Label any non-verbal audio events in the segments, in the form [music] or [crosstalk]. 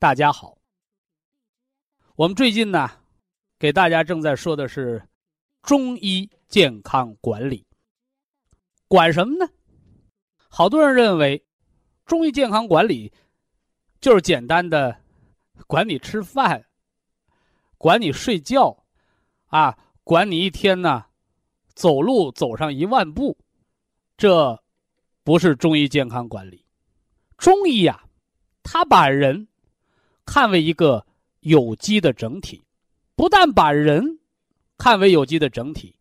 大家好，我们最近呢，给大家正在说的是中医健康管理。管什么呢？好多人认为中医健康管理就是简单的管你吃饭、管你睡觉，啊，管你一天呢走路走上一万步，这不是中医健康管理。中医呀，他把人。看为一个有机的整体，不但把人看为有机的整体，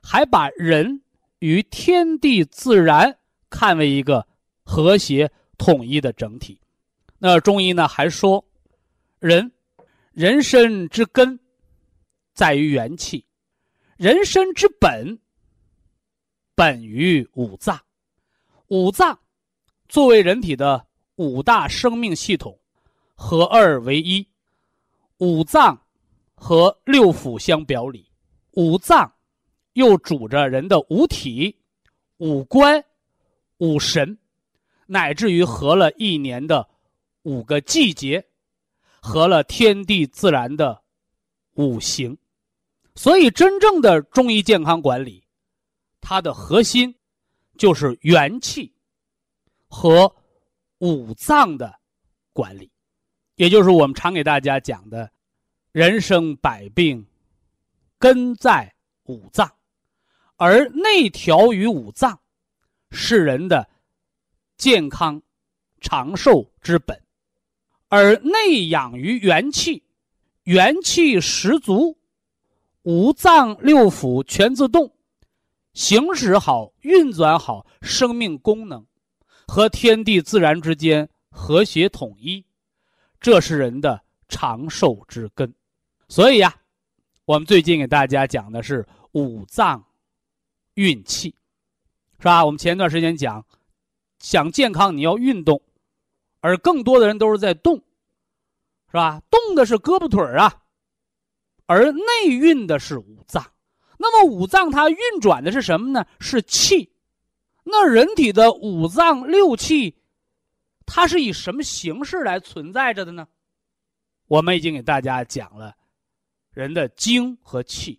还把人与天地自然看为一个和谐统一的整体。那中医呢还说，人人身之根在于元气，人身之本本于五脏，五脏作为人体的五大生命系统。合二为一，五脏和六腑相表里，五脏又主着人的五体、五官、五神，乃至于合了一年的五个季节，合了天地自然的五行。所以，真正的中医健康管理，它的核心就是元气和五脏的管理。也就是我们常给大家讲的，人生百病，根在五脏，而内调于五脏，是人的健康长寿之本；而内养于元气，元气十足，五脏六腑全自动，行使好、运转好生命功能，和天地自然之间和谐统一。这是人的长寿之根，所以呀，我们最近给大家讲的是五脏运气，是吧？我们前段时间讲，想健康你要运动，而更多的人都是在动，是吧？动的是胳膊腿儿啊，而内运的是五脏。那么五脏它运转的是什么呢？是气。那人体的五脏六气。它是以什么形式来存在着的呢？我们已经给大家讲了，人的精和气，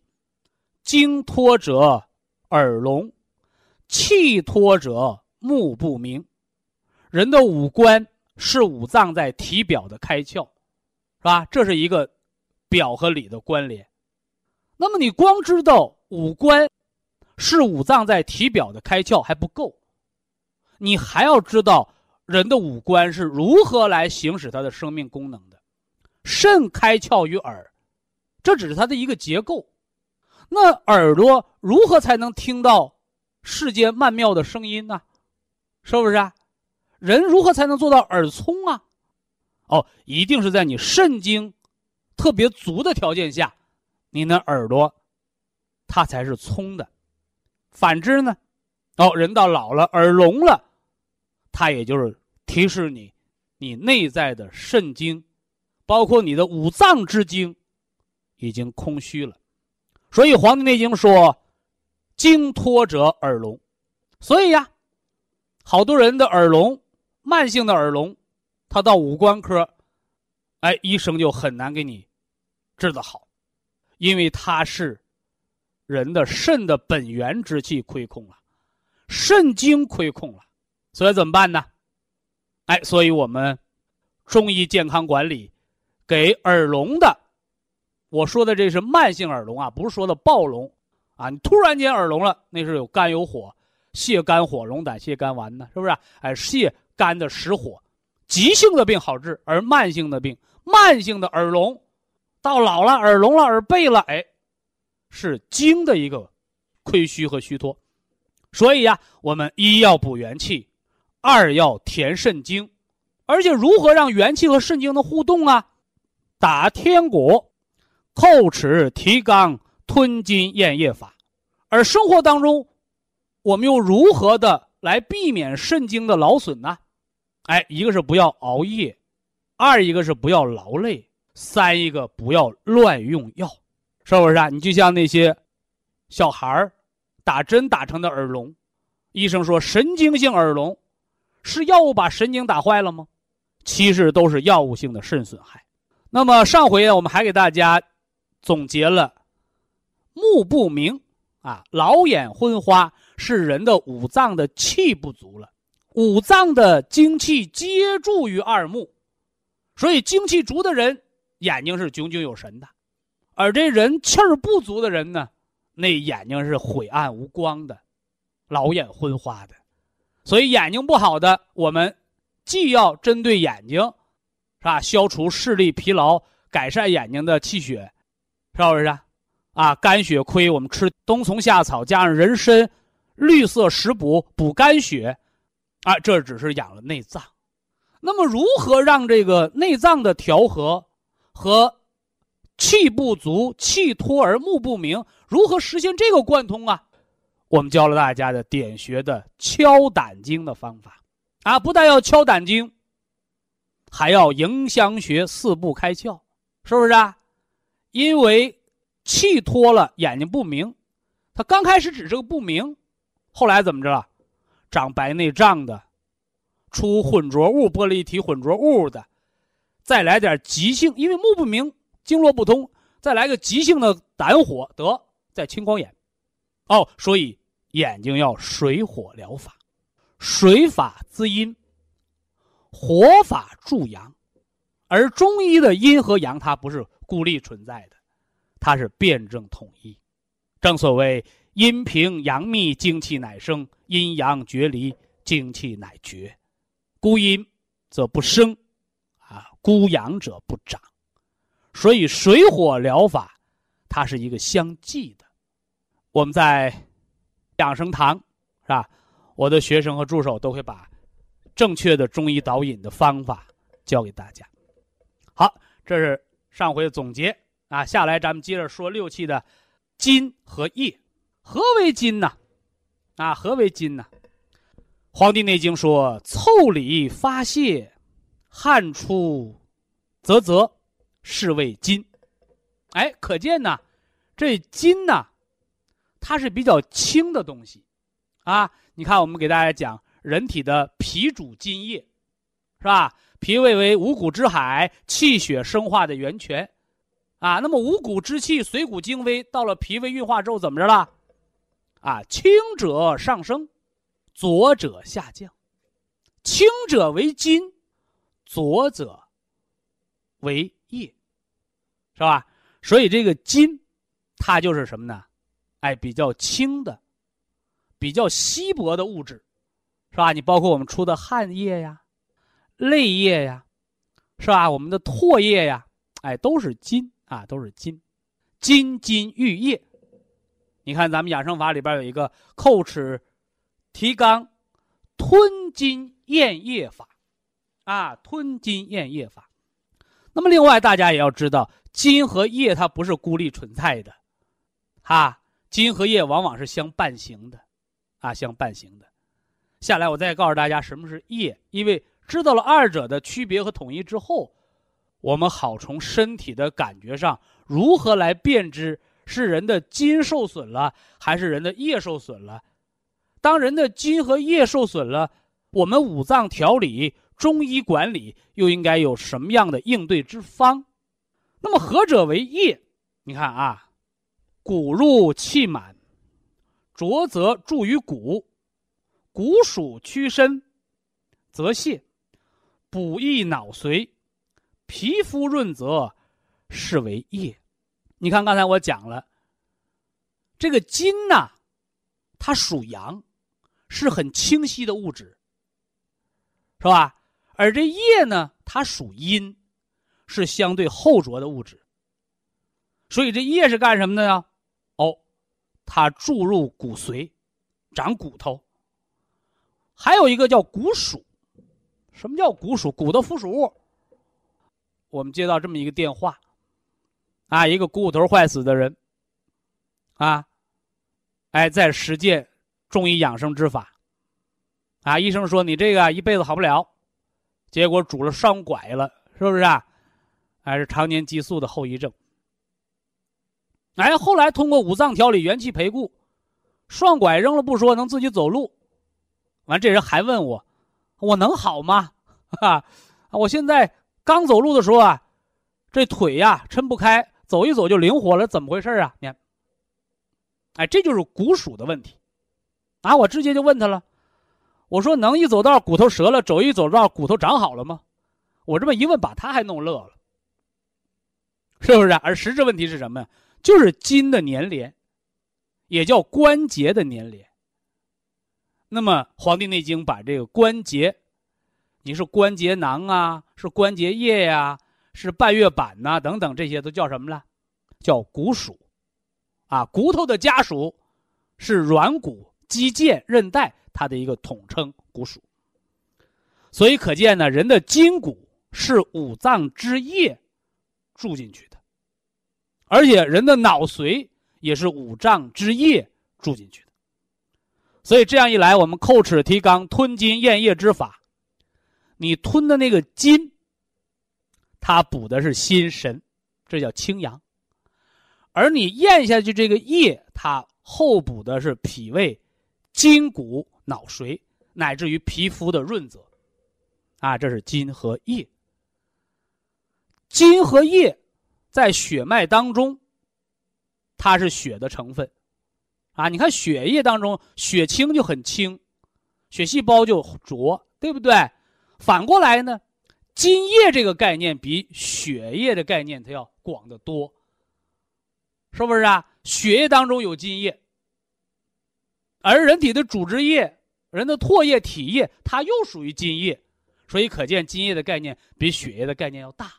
精脱者耳聋，气脱者目不明。人的五官是五脏在体表的开窍，是吧？这是一个表和里的关联。那么你光知道五官是五脏在体表的开窍还不够，你还要知道。人的五官是如何来行使它的生命功能的？肾开窍于耳，这只是它的一个结构。那耳朵如何才能听到世间曼妙的声音呢？是不是啊？人如何才能做到耳聪啊？哦，一定是在你肾精特别足的条件下，你的耳朵它才是聪的。反之呢？哦，人到老了，耳聋了。它也就是提示你，你内在的肾精，包括你的五脏之精，已经空虚了。所以《黄帝内经》说：“精脱者耳聋。”所以呀，好多人的耳聋，慢性的耳聋，他到五官科，哎，医生就很难给你治得好，因为他是人的肾的本源之气亏空了，肾精亏空了。所以怎么办呢？哎，所以我们中医健康管理给耳聋的，我说的这是慢性耳聋啊，不是说的暴聋啊。你突然间耳聋了，那是有肝有火，泻肝火，龙胆泻肝丸呢，是不是？哎，泻肝的实火，急性的病好治，而慢性的病，慢性的耳聋，到老了耳聋了耳背了，哎，是精的一个亏虚和虚脱。所以呀，我们一要补元气，二要填肾经，而且如何让元气和肾经的互动啊？打天果，叩齿提肛，吞津咽液法。而生活当中，我们又如何的来避免肾经的劳损呢？哎，一个是不要熬夜，二一个是不要劳累，三一个不要乱用药，是不是啊？你就像那些小孩儿。打针打成的耳聋，医生说神经性耳聋，是药物把神经打坏了吗？其实都是药物性的肾损害。那么上回呢，我们还给大家总结了目不明啊，老眼昏花是人的五脏的气不足了，五脏的精气皆注于二目，所以精气足的人眼睛是炯炯有神的，而这人气儿不足的人呢？那眼睛是晦暗无光的，老眼昏花的，所以眼睛不好的，我们既要针对眼睛，是吧？消除视力疲劳，改善眼睛的气血，是不是？啊，肝血亏，我们吃冬虫夏草加上人参、绿色食补补肝血，啊，这只是养了内脏。那么，如何让这个内脏的调和和？气不足，气脱而目不明，如何实现这个贯通啊？我们教了大家的点穴的敲胆经的方法，啊，不但要敲胆经，还要迎香穴四步开窍，是不是啊？因为气脱了，眼睛不明，他刚开始只是个不明，后来怎么着了？长白内障的，出浑浊物、玻璃体混浊物的，再来点急性，因为目不明。经络不通，再来个急性的胆火，得再青光眼，哦，所以眼睛要水火疗法，水法滋阴，火法助阳，而中医的阴和阳它不是孤立存在的，它是辩证统一。正所谓阴平阳密，精气乃生；阴阳决离，精气乃绝。孤阴则不生，啊，孤阳者不长。所以水火疗法，它是一个相继的。我们在养生堂是吧？我的学生和助手都会把正确的中医导引的方法教给大家。好，这是上回的总结啊。下来咱们接着说六气的金和液。何为金呢？啊，何为金呢？《黄帝内经》说：“腠理发泄，汗出啧啧。”是谓金，哎，可见呢，这金呢，它是比较轻的东西，啊，你看，我们给大家讲，人体的脾主津液，是吧？脾胃为五谷之海，气血生化的源泉，啊，那么五谷之气随谷精微，到了脾胃运化之后，怎么着了？啊，轻者上升，浊者下降，轻者为金，浊者为液。是吧？所以这个金，它就是什么呢？哎，比较轻的、比较稀薄的物质，是吧？你包括我们出的汗液呀、泪液呀，是吧？我们的唾液呀，哎，都是金啊，都是金。金金玉液，你看咱们养生法里边有一个叩齿提肛吞津咽液法，啊，吞津咽液法。那么另外大家也要知道。金和液它不是孤立存在的，哈，金和液往往是相伴行的，啊，相伴行的。下来我再告诉大家什么是液，因为知道了二者的区别和统一之后，我们好从身体的感觉上如何来辨知是人的筋受损了还是人的液受损了。当人的筋和液受损了，我们五脏调理、中医管理又应该有什么样的应对之方？那么何者为液？你看啊，骨入气满，浊则注于骨，骨属屈伸，则泄，补益脑髓，皮肤润泽，是为液。你看刚才我讲了，这个金呐，它属阳，是很清晰的物质，是吧？而这液呢，它属阴，是相对厚浊的物质。所以这液是干什么的呢？它注入骨髓，长骨头。还有一个叫骨鼠。什么叫骨鼠？骨的附属物。我们接到这么一个电话，啊，一个股骨头坏死的人，啊，哎，在实践中医养生之法，啊，医生说你这个一辈子好不了，结果拄了双拐了，是不是啊？还是常年激素的后遗症。哎，后来通过五脏调理、元气培固，双拐扔了不说，能自己走路。完，这人还问我，我能好吗？[laughs] 哈，我现在刚走路的时候啊，这腿呀抻不开，走一走就灵活了，怎么回事啊？你看，哎，这就是骨属的问题，啊，我直接就问他了，我说能一走道骨头折了，走一走道骨头长好了吗？我这么一问，把他还弄乐了，[laughs] 是不是？而实质问题是什么呀？就是筋的粘连，也叫关节的粘连。那么《黄帝内经》把这个关节。你是关节囊啊，是关节液呀，是半月板呐，等等，这些都叫什么了？叫骨属，啊，骨头的家属是软骨、肌腱、韧带，它的一个统称，骨属。所以可见呢，人的筋骨是五脏之液注进去的，而且人的脑髓也是五脏之液注进去的。所以这样一来，我们叩齿提肛、吞津咽液之法。你吞的那个津，它补的是心神，这叫清阳；而你咽下去这个液，它后补的是脾胃、筋骨、脑髓，乃至于皮肤的润泽。啊，这是津和液。津和液在血脉当中，它是血的成分。啊，你看血液当中，血清就很清，血细胞就浊，对不对？反过来呢，津液这个概念比血液的概念它要广得多，是不是啊？血液当中有津液，而人体的组织液、人的唾液、体液，它又属于津液，所以可见津液的概念比血液的概念要大，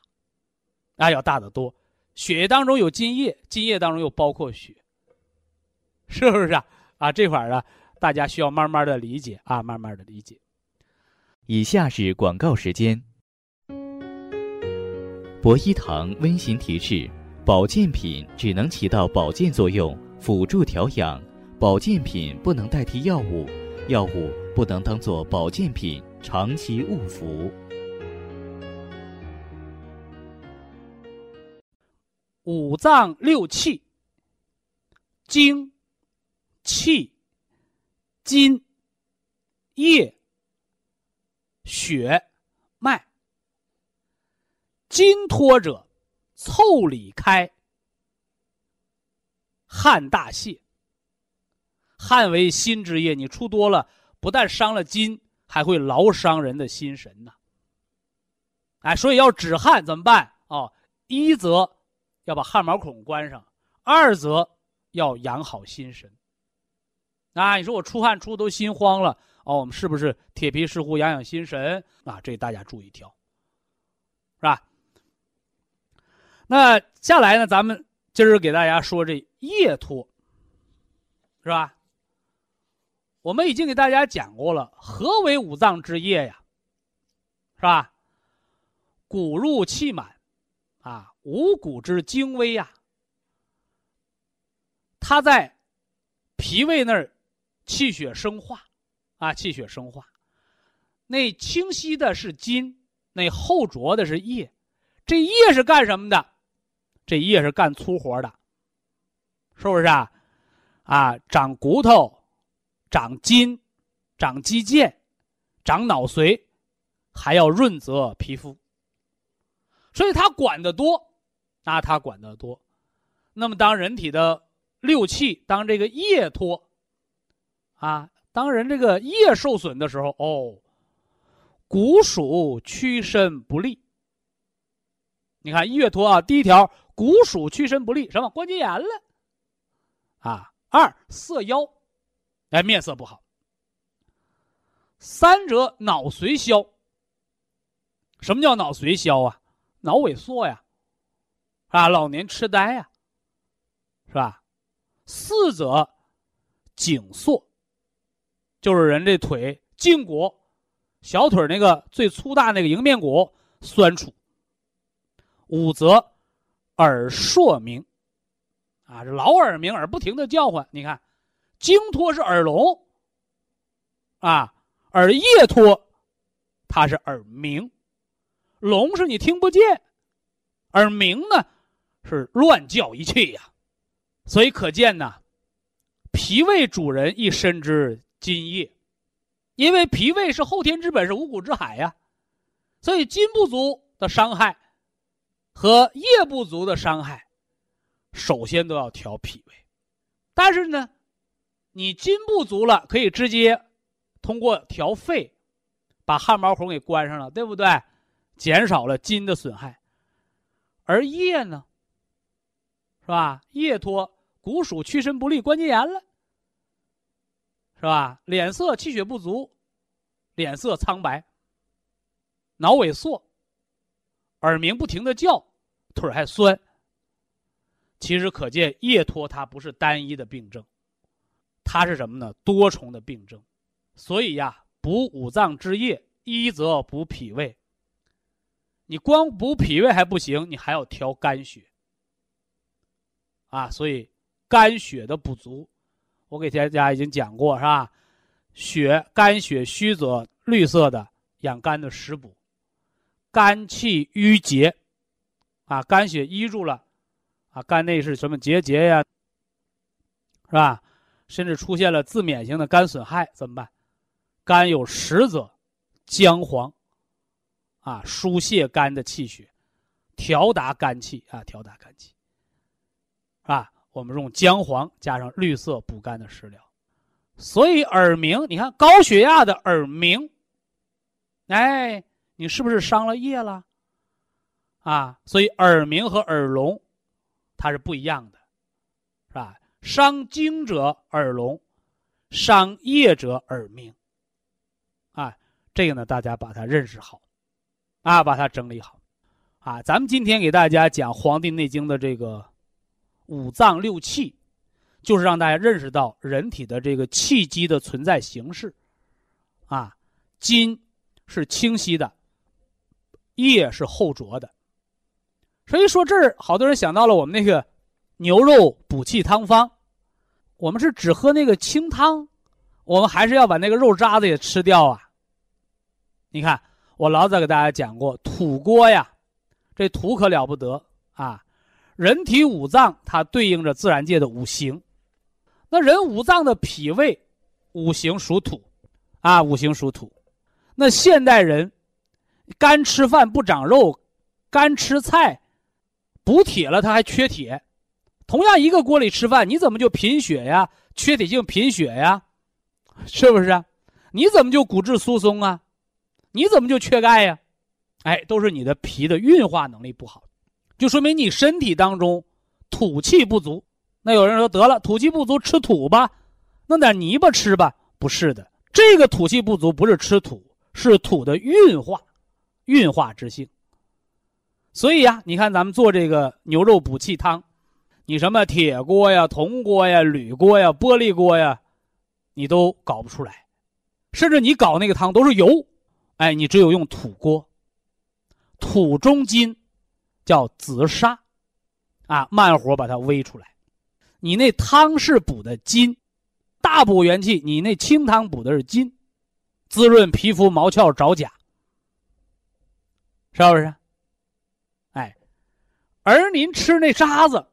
啊，要大得多。血液当中有津液，津液当中又包括血，是不是啊？啊，这块儿啊，大家需要慢慢的理解啊，慢慢的理解。以下是广告时间。博一堂温馨提示：保健品只能起到保健作用，辅助调养；保健品不能代替药物，药物不能当做保健品长期误服。五脏六气：精、气、筋、液。血脉，筋脱者，腠理开，汗大泄。汗为心之液，你出多了，不但伤了筋，还会劳伤人的心神呐。哎，所以要止汗怎么办？哦，一则要把汗毛孔关上，二则要养好心神。啊，你说我出汗出的都心慌了。哦，我们是不是铁皮石斛养养心神啊？这大家注意挑，是吧？那下来呢，咱们今儿给大家说这液脱，是吧？我们已经给大家讲过了，何为五脏之液呀？是吧？骨入气满，啊，五谷之精微呀，它在脾胃那儿气血生化。啊，气血生化，那清晰的是筋，那厚浊的是液，这液是干什么的？这液是干粗活的，是不是啊？啊，长骨头，长筋，长肌腱，长脑髓，还要润泽皮肤，所以它管得多，那，它管得多。那么，当人体的六气，当这个液脱，啊。当人这个液受损的时候，哦，骨属屈伸不利，你看叶脱啊，第一条骨属屈伸不利，什么关节炎了？啊，二色腰，哎，面色不好。三者脑髓消。什么叫脑髓消啊？脑萎缩呀，啊，老年痴呆呀，是吧？四则颈缩，就是人这腿胫骨、小腿那个最粗大那个迎面骨酸楚。五则耳烁鸣，啊，这老耳鸣，耳不停的叫唤。你看，经脱是耳聋，啊，耳叶脱，它是耳鸣。聋是你听不见，而鸣呢是乱叫一气呀，所以可见呢，脾胃主人一身之津液，因为脾胃是后天之本，是五谷之海呀，所以津不足的伤害和液不足的伤害，首先都要调脾胃。但是呢，你津不足了，可以直接通过调肺，把汗毛孔给关上了，对不对？减少了筋的损害，而液呢，是吧？液脱，骨属屈伸不利，关节炎了，是吧？脸色气血不足，脸色苍白，脑萎缩，耳鸣不停的叫，腿还酸。其实可见，液脱它不是单一的病症，它是什么呢？多重的病症。所以呀，补五脏之液，一则补脾胃。你光补脾胃还不行，你还要调肝血啊！所以肝血的不足，我给大家已经讲过，是吧？血肝血虚则绿色的养肝的食补，肝气郁结啊，肝血淤住了啊，肝内是什么结节呀？是吧？甚至出现了自免型的肝损害，怎么办？肝有实则姜黄。啊，疏泄肝的气血，调达肝气啊，调达肝气。啊，我们用姜黄加上绿色补肝的食疗，所以耳鸣，你看高血压的耳鸣，哎，你是不是伤了液了？啊，所以耳鸣和耳聋，它是不一样的，是吧？伤精者耳聋，伤液者耳鸣。啊，这个呢，大家把它认识好。啊，把它整理好，啊，咱们今天给大家讲《黄帝内经》的这个五脏六气，就是让大家认识到人体的这个气机的存在形式。啊，筋是清晰的，液是厚浊的。所以说这儿，好多人想到了我们那个牛肉补气汤方，我们是只喝那个清汤，我们还是要把那个肉渣子也吃掉啊？你看。我老早给大家讲过，土锅呀，这土可了不得啊！人体五脏它对应着自然界的五行，那人五脏的脾胃五行属土，啊，五行属土。那现代人干吃饭不长肉，干吃菜补铁了，他还缺铁。同样一个锅里吃饭，你怎么就贫血呀？缺铁性贫血呀？是不是？你怎么就骨质疏松啊？你怎么就缺钙呀？哎，都是你的脾的运化能力不好，就说明你身体当中土气不足。那有人说得了，土气不足吃土吧，弄点泥巴吃吧？不是的，这个土气不足不是吃土，是土的运化，运化之性。所以呀，你看咱们做这个牛肉补气汤，你什么铁锅呀、铜锅呀、铝锅呀、玻璃锅呀，你都搞不出来，甚至你搞那个汤都是油。哎，你只有用土锅，土中金，叫紫砂，啊，慢火把它煨出来。你那汤是补的金，大补元气；你那清汤补的是金，滋润皮肤毛窍爪甲，是不是？哎，而您吃那渣子，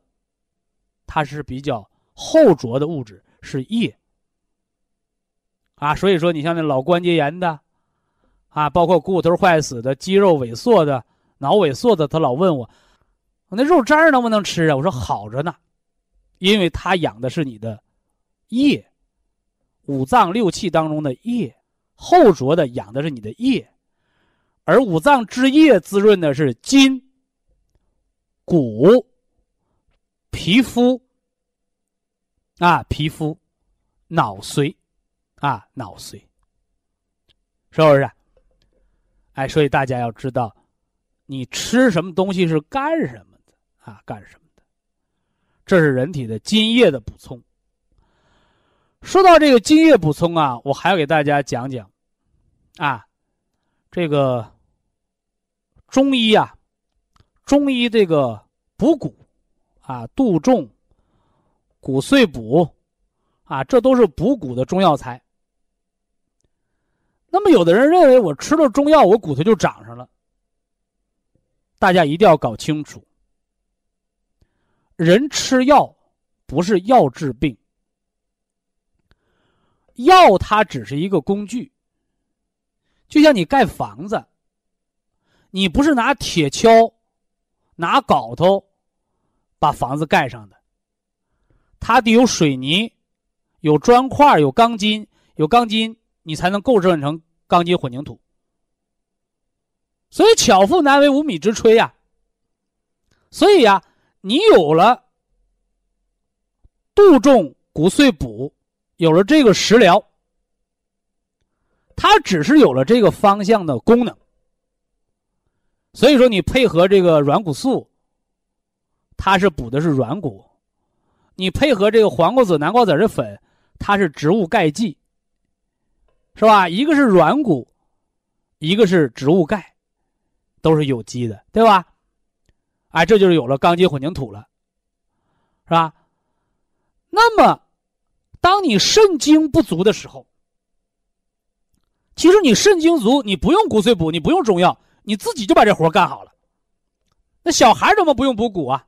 它是比较厚浊的物质，是液。啊，所以说你像那老关节炎的。啊，包括骨头坏死的、肌肉萎缩的、脑萎缩的，他老问我：“我那肉渣能不能吃啊？”我说：“好着呢，因为它养的是你的液，五脏六气当中的液，厚浊的养的是你的液，而五脏之液滋润的是筋，骨、皮肤啊，皮肤、脑髓啊，脑髓，是不是？哎，所以大家要知道，你吃什么东西是干什么的啊？干什么的？这是人体的津液的补充。说到这个津液补充啊，我还要给大家讲讲啊，这个中医啊，中医这个补骨啊，杜仲、骨碎补啊，这都是补骨的中药材。那么，有的人认为我吃了中药，我骨头就长上了。大家一定要搞清楚，人吃药不是药治病，药它只是一个工具。就像你盖房子，你不是拿铁锹、拿镐头把房子盖上的，它得有水泥、有砖块、有钢筋、有钢筋。你才能构建成钢筋混凝土。所以巧妇难为无米之炊呀。所以呀，你有了杜仲骨碎补，有了这个食疗，它只是有了这个方向的功能。所以说，你配合这个软骨素，它是补的是软骨；你配合这个黄瓜子、南瓜子的粉，它是植物钙剂。是吧？一个是软骨，一个是植物钙，都是有机的，对吧？哎，这就是有了钢筋混凝土了，是吧？那么，当你肾精不足的时候，其实你肾精足，你不用骨髓补，你不用中药，你自己就把这活干好了。那小孩怎么不用补骨啊？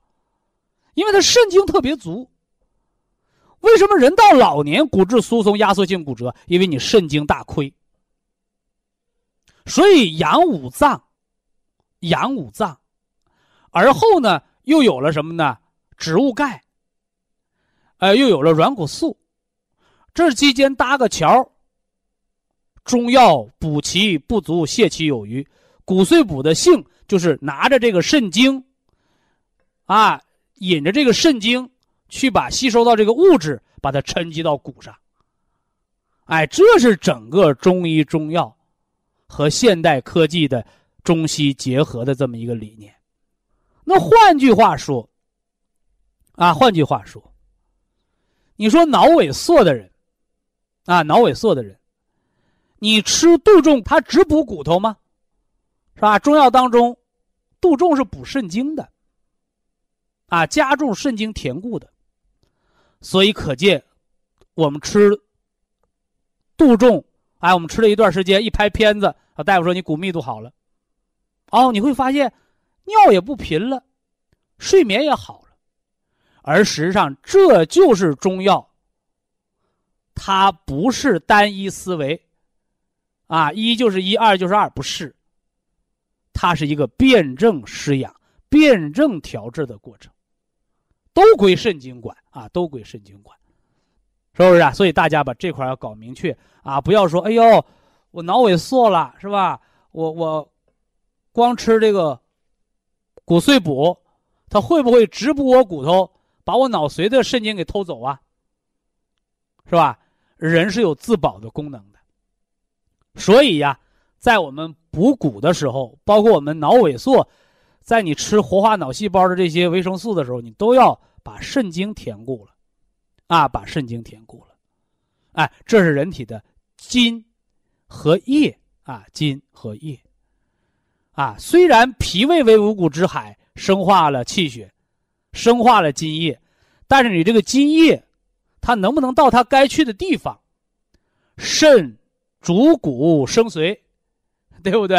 因为他肾精特别足。为什么人到老年骨质疏松、压缩性骨折？因为你肾精大亏。所以养五脏，养五脏，而后呢，又有了什么呢？植物钙，呃，又有了软骨素，这期间搭个桥。中药补其不足，泻其有余。骨碎补的性就是拿着这个肾精，啊，引着这个肾精。去把吸收到这个物质，把它沉积到骨上。哎，这是整个中医中药和现代科技的中西结合的这么一个理念。那换句话说，啊，换句话说，你说脑萎缩的人，啊，脑萎缩的人，你吃杜仲，它只补骨头吗？是吧？中药当中，杜仲是补肾精的，啊，加重肾精填固的。所以可见，我们吃杜仲，哎，我们吃了一段时间，一拍片子，啊，大夫说你骨密度好了，哦，你会发现尿也不频了，睡眠也好了，而实际上这就是中药，它不是单一思维，啊，一就是一，二就是二，不是，它是一个辩证施养、辩证调治的过程。都归肾经管啊，都归肾经管，是不是啊？所以大家把这块要搞明确啊，不要说哎呦，我脑萎缩了是吧？我我光吃这个骨碎补，它会不会直补我骨头，把我脑髓的肾经给偷走啊？是吧？人是有自保的功能的，所以呀，在我们补骨的时候，包括我们脑萎缩。在你吃活化脑细胞的这些维生素的时候，你都要把肾精填固了，啊，把肾精填固了，哎，这是人体的津和液啊，津和液，啊，虽然脾胃为五谷之海，生化了气血，生化了津液，但是你这个津液，它能不能到它该去的地方？肾主骨生髓，对不对？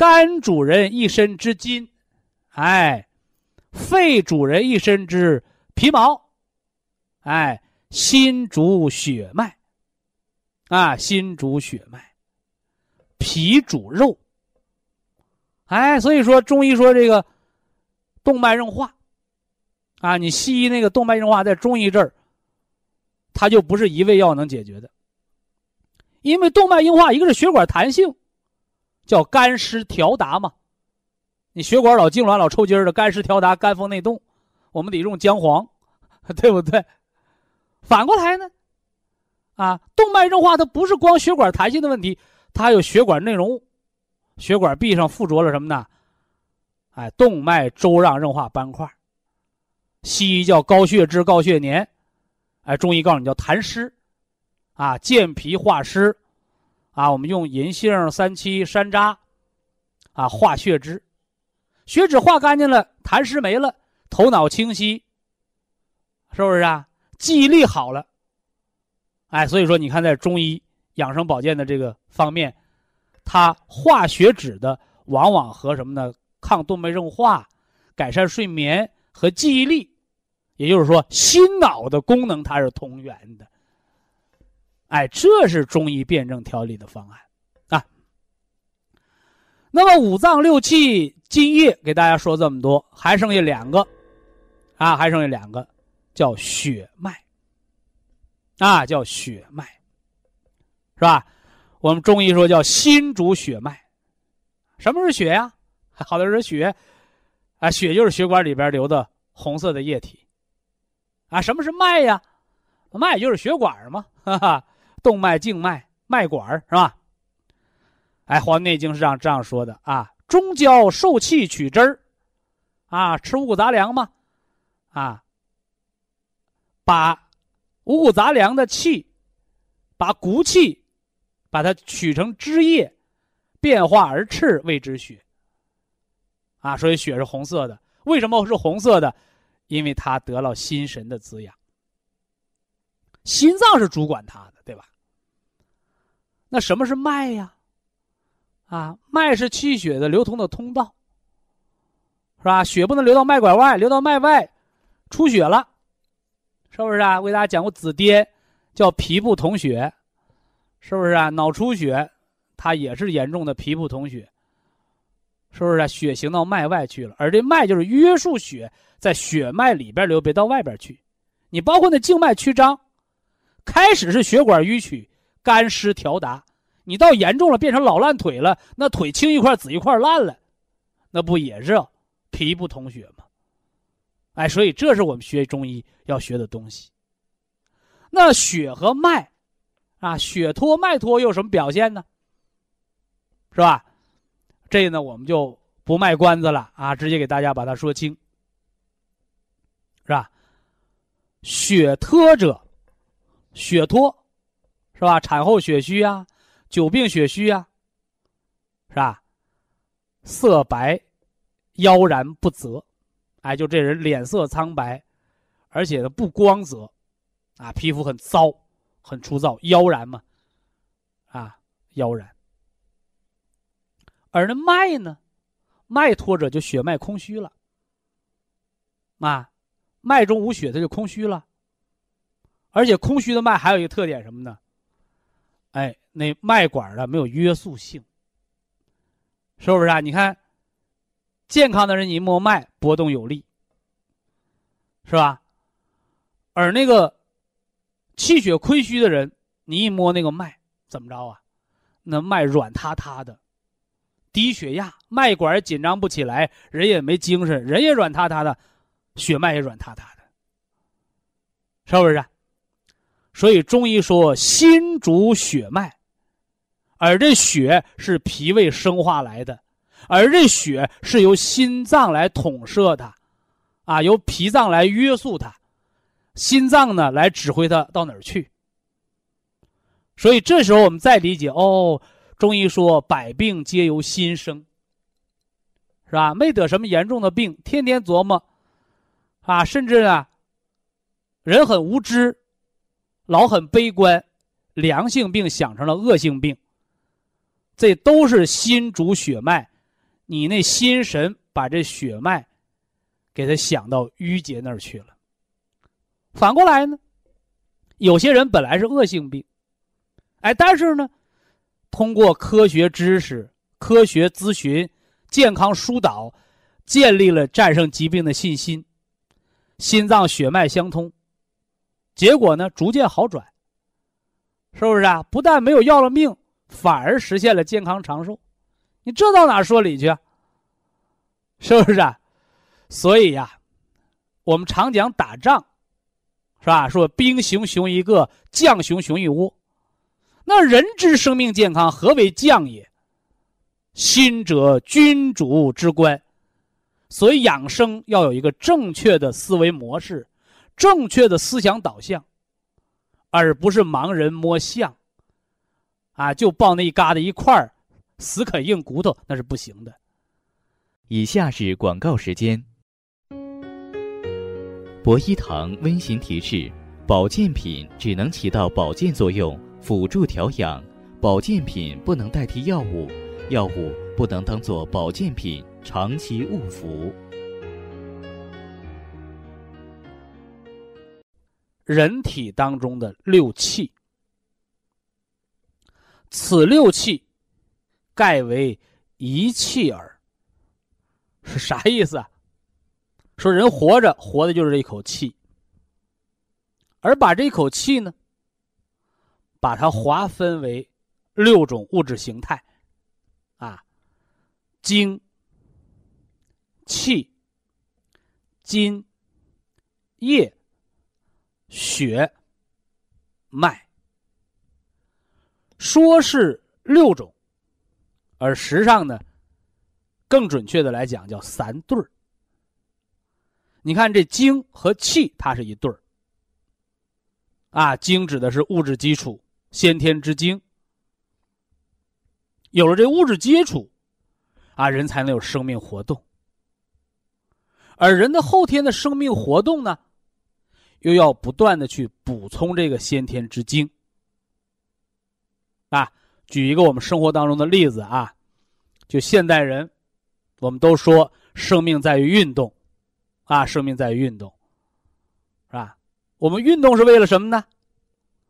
肝主人一身之筋，哎，肺主人一身之皮毛，哎，心主血脉，啊，心主血脉，脾主肉，哎，所以说中医说这个动脉硬化，啊，你西医那个动脉硬化在中医这儿，它就不是一味药能解决的，因为动脉硬化一个是血管弹性。叫干湿调达嘛，你血管老痉挛、老抽筋的，干湿调达、肝风内动，我们得用姜黄，[laughs] 对不对？反过来呢，啊，动脉硬化它不是光血管弹性的问题，它还有血管内容物，血管壁上附着了什么呢？哎，动脉粥样硬化斑块，西医叫高血脂、高血粘，哎，中医告诉你叫痰湿，啊，健脾化湿，啊，我们用银杏、三七、山楂，啊，化血脂，血脂化干净了，痰湿没了，头脑清晰，是不是啊？记忆力好了，哎，所以说你看，在中医养生保健的这个方面，它化血脂的往往和什么呢？抗动脉硬化、改善睡眠和记忆力，也就是说，心脑的功能它是同源的。哎，这是中医辩证调理的方案啊。那么五脏六气津液给大家说这么多，还剩下两个啊，还剩下两个，叫血脉啊，叫血脉，是吧？我们中医说叫心主血脉。什么是血呀？好多人说血，啊，血就是血管里边流的红色的液体，啊，什么是脉呀？脉就是血管嘛，哈哈，动脉、静脉、脉管是吧？哎，《黄帝内经》是这样这样说的啊：中焦受气取汁儿，啊，吃五谷杂粮嘛，啊，把五谷杂粮的气，把骨气，把它取成汁液，变化而赤，谓之血。啊，所以血是红色的。为什么是红色的？因为它得了心神的滋养。心脏是主管它的，对吧？那什么是脉呀？啊，脉是气血的流通的通道，是吧？血不能流到脉管外，流到脉外，出血了，是不是啊？为大家讲过紫癜，叫皮部统血，是不是啊？脑出血，它也是严重的皮部统血。是不是啊？血行到脉外去了，而这脉就是约束血在血脉里边流，别到外边去。你包括那静脉曲张，开始是血管淤曲、干湿调达，你到严重了变成老烂腿了，那腿青一块紫一块烂了，那不也是皮不统血吗？哎，所以这是我们学中医要学的东西。那血和脉，啊，血脱脉脱又有什么表现呢？是吧？这呢，我们就不卖关子了啊，直接给大家把它说清，是吧？血脱者，血脱，是吧？产后血虚啊，久病血虚啊，是吧？色白，腰然不泽，哎，就这人脸色苍白，而且呢不光泽，啊，皮肤很糟，很粗糙，腰然嘛，啊，腰然。而那脉呢？脉脱者就血脉空虚了，啊，脉中无血，它就空虚了。而且空虚的脉还有一个特点什么呢？哎，那脉管呢没有约束性，是不是啊？你看，健康的人你一摸脉波动有力，是吧？而那个气血亏虚的人，你一摸那个脉怎么着啊？那脉软塌塌的。低血压，脉管紧张不起来，人也没精神，人也软塌塌的，血脉也软塌塌的，是不是？所以中医说心主血脉，而这血是脾胃生化来的，而这血是由心脏来统摄它，啊，由脾脏来约束它，心脏呢来指挥它到哪儿去。所以这时候我们再理解哦。中医说，百病皆由心生，是吧？没得什么严重的病，天天琢磨，啊，甚至啊，人很无知，老很悲观，良性病想成了恶性病，这都是心主血脉，你那心神把这血脉给他想到淤结那儿去了。反过来呢，有些人本来是恶性病，哎，但是呢。通过科学知识、科学咨询、健康疏导，建立了战胜疾病的信心，心脏血脉相通，结果呢逐渐好转，是不是啊？不但没有要了命，反而实现了健康长寿，你这到哪说理去？是不是啊？所以呀，我们常讲打仗，是吧？说兵熊熊一个，将熊熊一窝。那人之生命健康，何为将也？心者，君主之官。所以养生要有一个正确的思维模式，正确的思想导向，而不是盲人摸象。啊，就抱那一疙瘩一块儿，死啃硬骨头，那是不行的。以下是广告时间。博一堂温馨提示：保健品只能起到保健作用，辅助调养；保健品不能代替药物，药物不能当做保健品长期误服。人体当中的六气。此六气，盖为一气耳。是啥意思啊？说人活着，活的就是这一口气。而把这一口气呢，把它划分为六种物质形态，啊，精、气、津、液、血、脉。说是六种，而实际上呢，更准确的来讲叫三对儿。你看这精和气，它是一对儿。啊，精指的是物质基础，先天之精。有了这物质基础，啊，人才能有生命活动。而人的后天的生命活动呢，又要不断的去补充这个先天之精。啊，举一个我们生活当中的例子啊，就现代人，我们都说生命在于运动，啊，生命在于运动，是吧？我们运动是为了什么呢？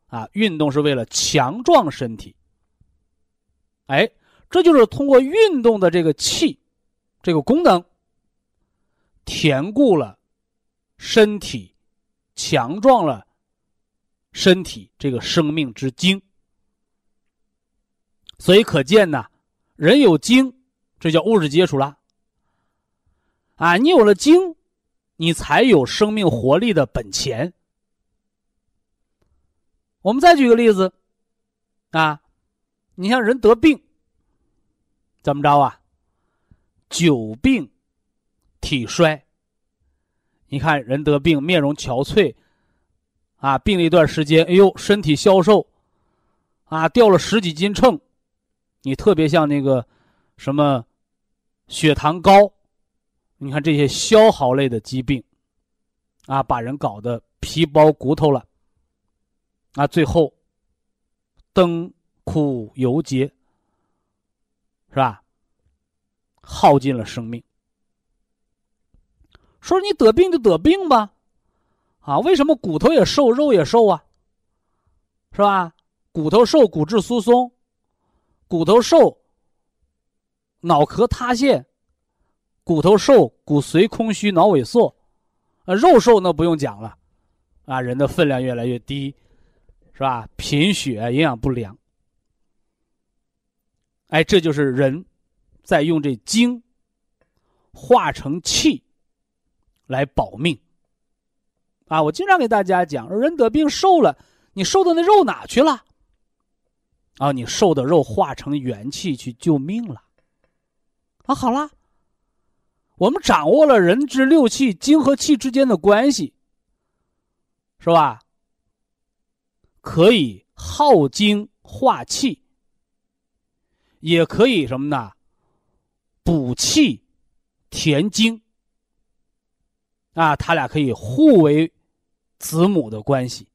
啊，运动是为了强壮身体。哎，这就是通过运动的这个气，这个功能，填固了身体，强壮了身体这个生命之精。所以可见呢，人有精，这叫物质基础了。啊，你有了精，你才有生命活力的本钱。我们再举个例子，啊，你像人得病，怎么着啊？久病体衰。你看人得病，面容憔悴，啊，病了一段时间，哎呦，身体消瘦，啊，掉了十几斤秤。你特别像那个什么血糖高，你看这些消耗类的疾病，啊，把人搞得皮包骨头了，啊，最后灯枯油竭，是吧？耗尽了生命。说你得病就得病吧，啊，为什么骨头也瘦，肉也瘦啊？是吧？骨头瘦，骨质疏松。骨头瘦，脑壳塌陷；骨头瘦，骨髓空虚，脑萎缩；啊，肉瘦那不用讲了，啊，人的分量越来越低，是吧？贫血、营养不良。哎，这就是人在用这精化成气来保命。啊，我经常给大家讲，人得病瘦了，你瘦的那肉哪去了？啊，你瘦的肉化成元气去救命了，啊，好了，我们掌握了人之六气精和气之间的关系，是吧？可以耗精化气，也可以什么呢？补气填精，啊，他俩可以互为子母的关系。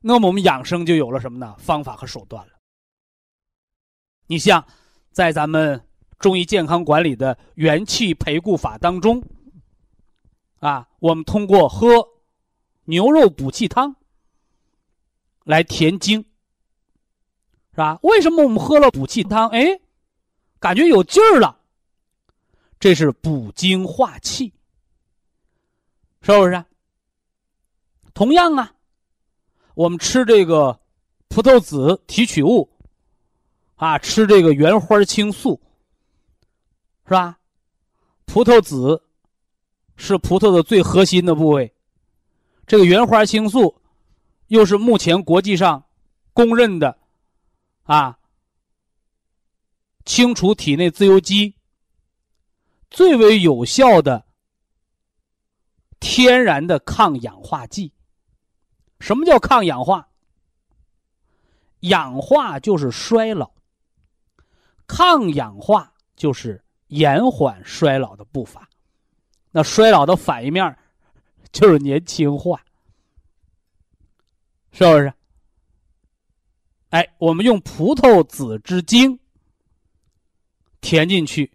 那么我们养生就有了什么呢？方法和手段了。你像，在咱们中医健康管理的元气培固法当中，啊，我们通过喝牛肉补气汤来填精，是吧？为什么我们喝了补气汤，哎，感觉有劲儿了？这是补精化气，是不是？同样啊。我们吃这个葡萄籽提取物，啊，吃这个原花青素，是吧？葡萄籽是葡萄的最核心的部位，这个原花青素又是目前国际上公认的啊，清除体内自由基最为有效的天然的抗氧化剂。什么叫抗氧化？氧化就是衰老，抗氧化就是延缓衰老的步伐。那衰老的反应面就是年轻化，是不是？哎，我们用葡萄籽之精填进去，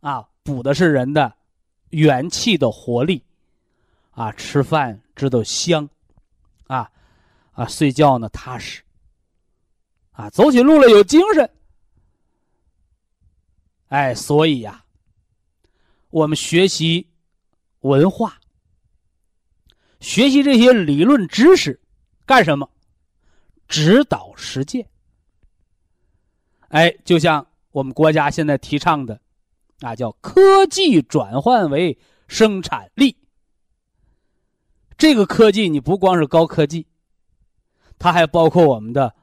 啊，补的是人的元气的活力，啊，吃饭知道香，啊，啊，睡觉呢踏实。啊，走起路来有精神。哎，所以呀，我们学习文化，学习这些理论知识，干什么？指导实践。哎，就像我们国家现在提倡的，啊，叫科技转换为生产力。这个科技你不光是高科技，它还包括我们的。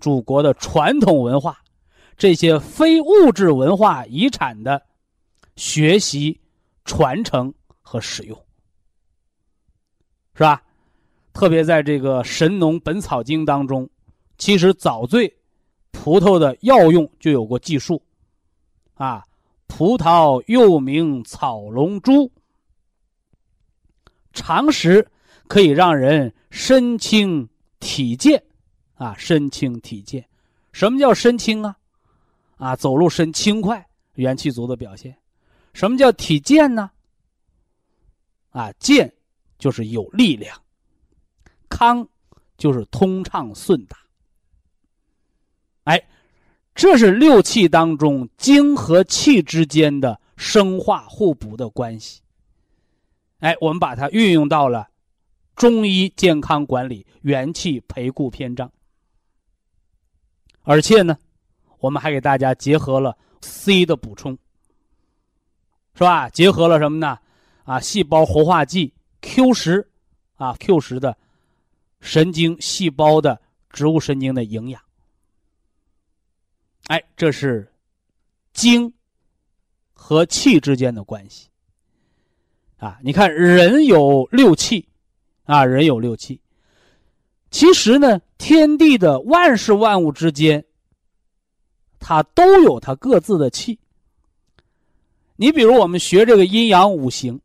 祖国的传统文化，这些非物质文化遗产的学习、传承和使用，是吧？特别在这个《神农本草经》当中，其实早对葡萄的药用就有过记述。啊，葡萄又名草龙珠，常食可以让人身轻体健。啊，身轻体健，什么叫身轻啊？啊，走路身轻快，元气足的表现。什么叫体健呢？啊，健就是有力量，康就是通畅顺达。哎，这是六气当中精和气之间的生化互补的关系。哎，我们把它运用到了中医健康管理元气培固篇章。而且呢，我们还给大家结合了 C 的补充，是吧？结合了什么呢？啊，细胞活化剂 Q 十，啊 Q 十的神经细胞的植物神经的营养。哎，这是精和气之间的关系。啊，你看人有六气，啊，人有六气。其实呢，天地的万事万物之间，它都有它各自的气。你比如我们学这个阴阳五行，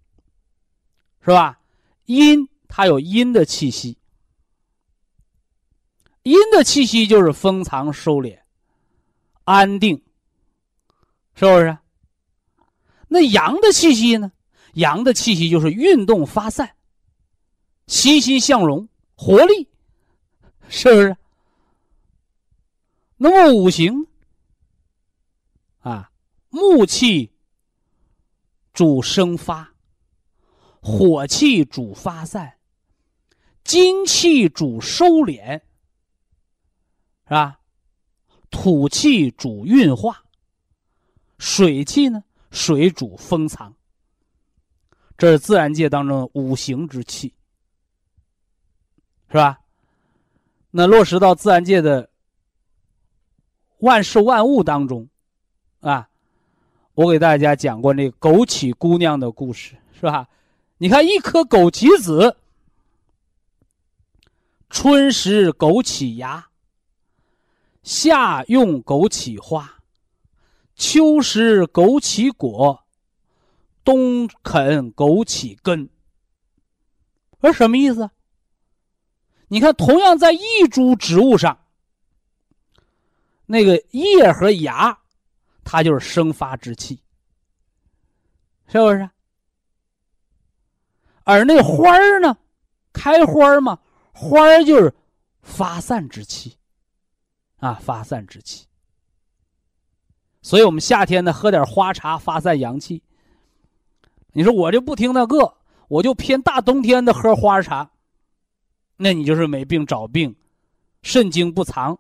是吧？阴它有阴的气息，阴的气息就是封藏、收敛、安定，是不是？那阳的气息呢？阳的气息就是运动、发散、欣欣向荣、活力。是不是？那么五行啊，木气主生发，火气主发散，金气主收敛，是吧？土气主运化，水气呢？水主封藏。这是自然界当中五行之气，是吧？那落实到自然界的万事万物当中，啊，我给大家讲过那个枸杞姑娘的故事，是吧？你看一颗枸杞子，春食枸杞芽，夏用枸杞花，秋食枸杞果，冬啃枸杞根。这什么意思？你看，同样在一株植物上，那个叶和芽，它就是生发之气，是不是？而那花儿呢，开花嘛，花儿就是发散之气，啊，发散之气。所以我们夏天呢，喝点花茶发散阳气。你说我就不听那个，我就偏大冬天的喝花茶。那你就是没病找病，肾精不藏。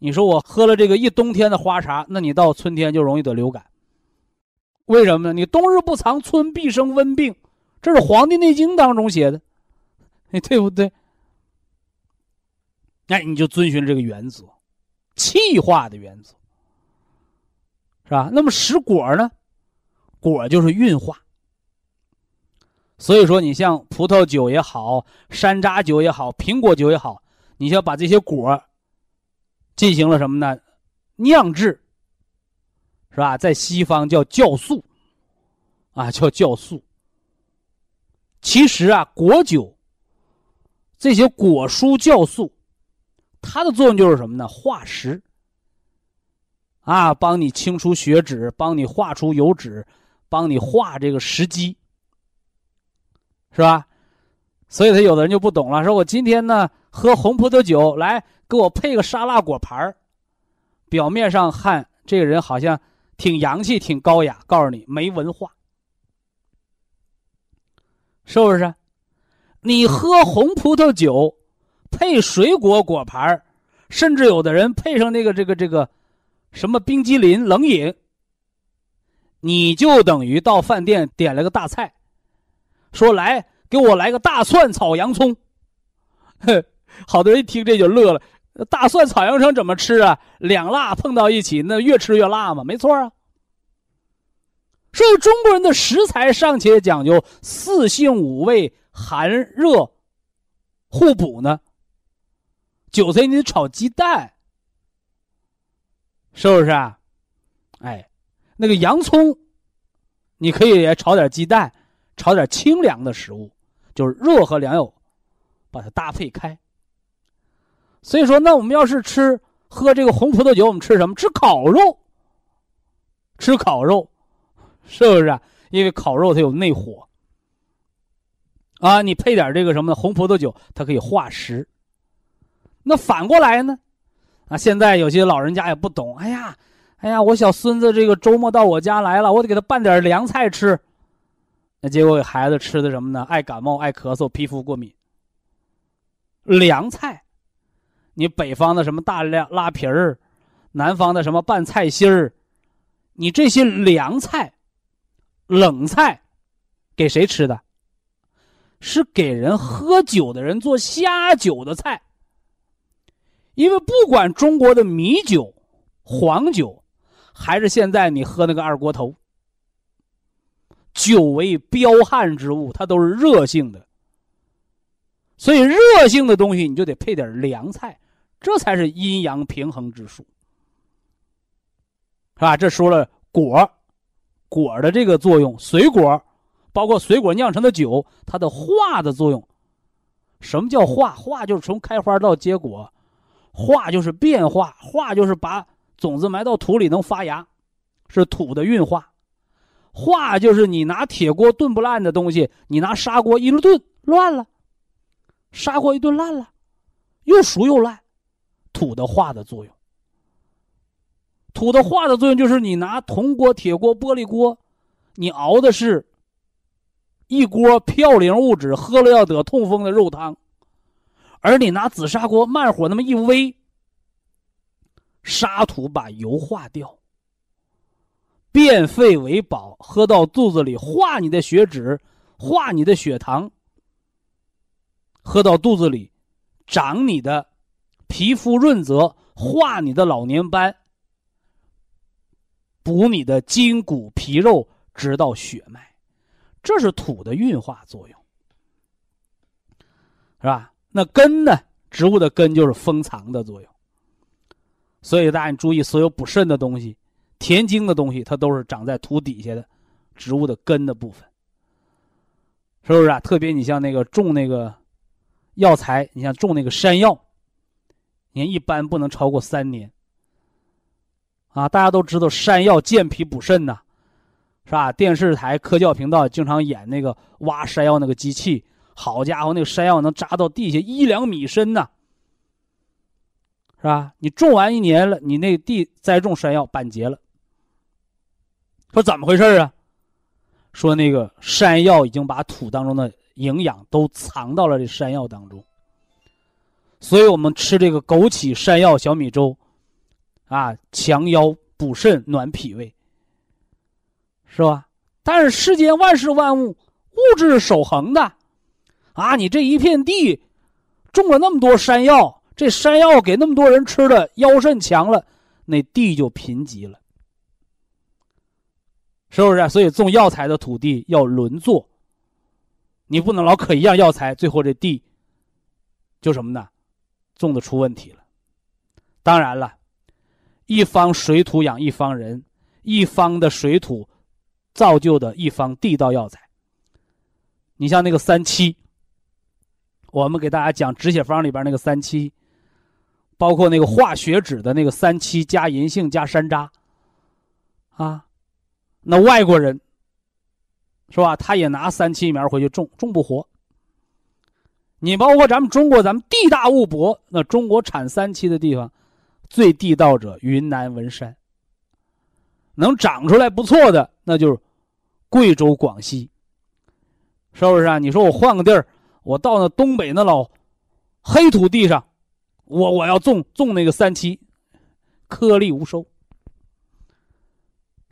你说我喝了这个一冬天的花茶，那你到春天就容易得流感。为什么呢？你冬日不藏春，必生温病，这是《黄帝内经》当中写的，你对不对？那你就遵循这个原则，气化的原则，是吧？那么食果呢？果就是运化。所以说，你像葡萄酒也好，山楂酒也好，苹果酒也好，你要把这些果进行了什么呢？酿制，是吧？在西方叫酵素，啊，叫酵素。其实啊，果酒这些果蔬酵素。它的作用就是什么呢？化食。啊，帮你清除血脂，帮你化出油脂，帮你化这个食积，是吧？所以他有的人就不懂了，说我今天呢喝红葡萄酒，来给我配个沙拉果盘儿，表面上看这个人好像挺洋气、挺高雅，告诉你没文化，是不是？你喝红葡萄酒。配水果果盘甚至有的人配上那个这个这个，什么冰激凌冷饮。你就等于到饭店点了个大菜，说来给我来个大蒜炒洋葱。[laughs] 好多人一听这就乐了，大蒜炒洋葱怎么吃啊？两辣碰到一起，那越吃越辣嘛，没错啊。所以中国人的食材尚且讲究四性五味寒热互补呢。韭菜你得炒鸡蛋，是不是啊？哎，那个洋葱，你可以也炒点鸡蛋，炒点清凉的食物，就是热和凉有把它搭配开。所以说，那我们要是吃喝这个红葡萄酒，我们吃什么？吃烤肉，吃烤肉，是不是？啊因为烤肉它有内火啊，你配点这个什么红葡萄酒，它可以化食。那反过来呢？啊，现在有些老人家也不懂。哎呀，哎呀，我小孙子这个周末到我家来了，我得给他拌点凉菜吃。那结果给孩子吃的什么呢？爱感冒、爱咳嗽、皮肤过敏。凉菜，你北方的什么大凉拉皮儿，南方的什么拌菜心儿，你这些凉菜、冷菜，给谁吃的？是给人喝酒的人做下酒的菜。因为不管中国的米酒、黄酒，还是现在你喝那个二锅头，酒为彪悍之物，它都是热性的。所以热性的东西你就得配点凉菜，这才是阴阳平衡之术，是吧？这说了果，果的这个作用，水果，包括水果酿成的酒，它的化的作用。什么叫化？化就是从开花到结果。化就是变化，化就是把种子埋到土里能发芽，是土的运化。化就是你拿铁锅炖不烂的东西，你拿砂锅一炖乱了，砂锅一炖烂了，又熟又烂，土的化的作用。土的化的作用就是你拿铜锅、铁锅、玻璃锅，你熬的是一锅嘌呤物质，喝了要得痛风的肉汤。而你拿紫砂锅慢火那么一煨，沙土把油化掉，变废为宝，喝到肚子里化你的血脂，化你的血糖，喝到肚子里，长你的皮肤润泽，化你的老年斑，补你的筋骨皮肉，直到血脉，这是土的运化作用，是吧？那根呢？植物的根就是封藏的作用。所以大家注意，所有补肾的东西、填精的东西，它都是长在土底下的，植物的根的部分，是不是啊？特别你像那个种那个药材，你像种那个山药，你一般不能超过三年。啊，大家都知道山药健脾补肾呐，是吧？电视台科教频道经常演那个挖山药那个机器。好家伙，那个山药能扎到地下一两米深呢，是吧？你种完一年了，你那地栽种山药板结了。说怎么回事啊？说那个山药已经把土当中的营养都藏到了这山药当中，所以我们吃这个枸杞山药小米粥，啊，强腰补肾暖脾胃，是吧？但是世间万事万物，物质是守恒的，啊，你这一片地种了那么多山药，这山药给那么多人吃了，腰肾强了，那地就贫瘠了，是不是？所以种药材的土地要轮作，你不能老可一样药材，最后这地就什么呢？种的出问题了。当然了，一方水土养一方人，一方的水土造就的一方地道药材。你像那个三七，我们给大家讲止血方里边那个三七，包括那个化血脂的那个三七加银杏加山楂，啊，那外国人是吧？他也拿三七苗回去种，种不活。你包括咱们中国，咱们地大物博，那中国产三七的地方。最地道者云南文山，能长出来不错的，那就是贵州、广西，是不是啊？你说我换个地儿，我到那东北那老黑土地上，我我要种种那个三七，颗粒无收，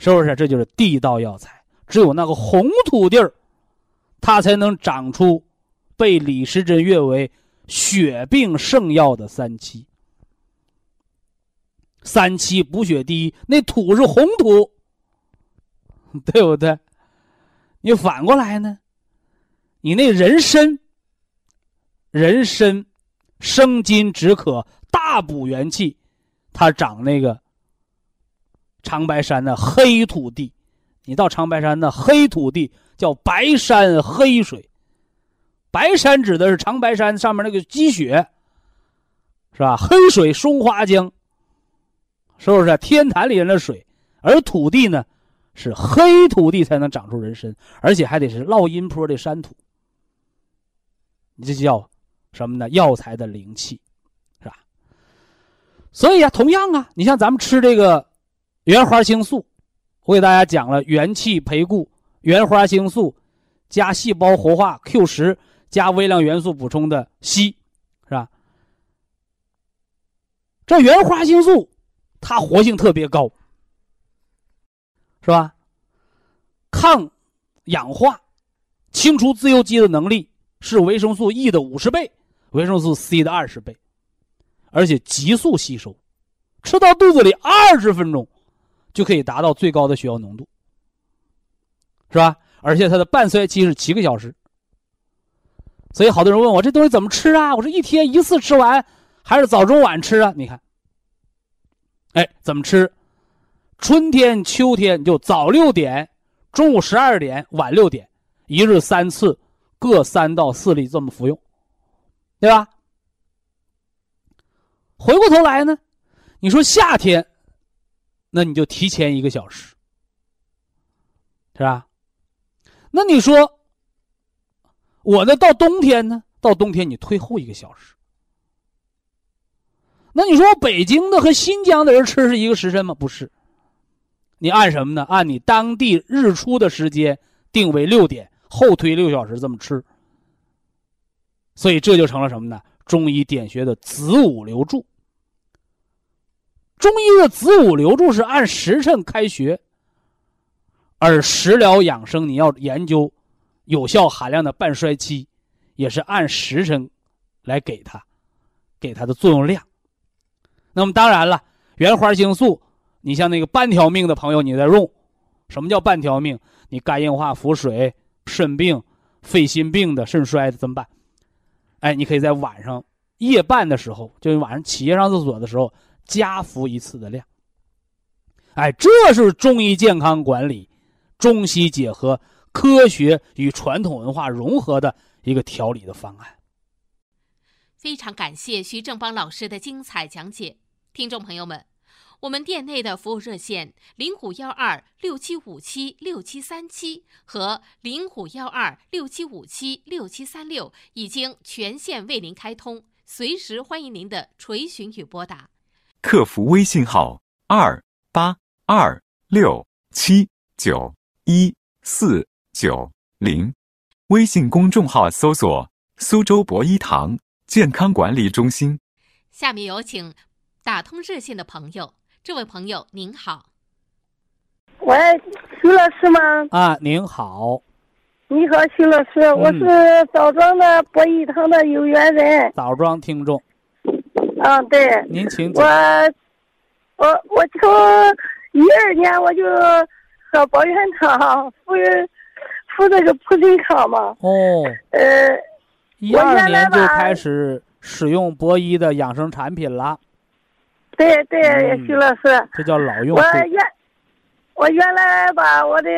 是不是？这就是地道药材。只有那个红土地儿，它才能长出被李时珍誉为血病圣药的三七。三七补血第一，那土是红土，[laughs] 对不对？你反过来呢？你那人参，人参生津止渴，大补元气，它长那个长白山的黑土地。你到长白山的黑土地叫白山黑水，白山指的是长白山上面那个积雪，是吧？黑水松花江。是不是天坛里人的水？而土地呢，是黑土地才能长出人参，而且还得是烙阴坡的山土。你这叫什么呢？药材的灵气，是吧？所以啊，同样啊，你像咱们吃这个原花青素，我给大家讲了元气培固，原花青素加细胞活化 Q 十加微量元素补充的硒，是吧？这原花青素。它活性特别高，是吧？抗氧化、清除自由基的能力是维生素 E 的五十倍，维生素 C 的二十倍，而且急速吸收，吃到肚子里二十分钟就可以达到最高的血药浓度，是吧？而且它的半衰期是七个小时。所以好多人问我这东西怎么吃啊？我说一天一次吃完，还是早中晚吃啊？你看。哎，怎么吃？春天、秋天就早六点，中午十二点，晚六点，一日三次，各三到四粒，这么服用，对吧？回过头来呢，你说夏天，那你就提前一个小时，是吧？那你说，我呢？到冬天呢？到冬天你推后一个小时。那你说北京的和新疆的人吃是一个时辰吗？不是，你按什么呢？按你当地日出的时间定为六点，后推六小时这么吃。所以这就成了什么呢？中医点穴的子午流注。中医的子午流注是按时辰开穴，而食疗养生你要研究有效含量的半衰期，也是按时辰来给它，给它的作用量。那么当然了，原花青素，你像那个半条命的朋友，你在用，什么叫半条命？你肝硬化、腹水、肾病、肺心病的、肾衰的怎么办？哎，你可以在晚上夜半的时候，就是晚上起夜上厕所的时候，加服一次的量。哎，这是中医健康管理，中西结合，科学与传统文化融合的一个调理的方案。非常感谢徐正邦老师的精彩讲解。听众朋友们，我们店内的服务热线零五幺二六七五七六七三七和零五幺二六七五七六七三六已经全线为您开通，随时欢迎您的垂询与拨打。客服微信号：二八二六七九一四九零，微信公众号搜索“苏州博一堂健康管理中心”。下面有请。打通热线的朋友，这位朋友您好。喂，徐老师吗？啊，您好，你好，徐老师，我是枣庄的博一堂的有缘人。枣庄听众，嗯，对。您请我。我我从一二年我就喝保元汤，服服这个普金康嘛。哦，呃，一二年就开始使用博一的养生产品了，对对，嗯徐老师，这叫老用我。原我原来吧，我的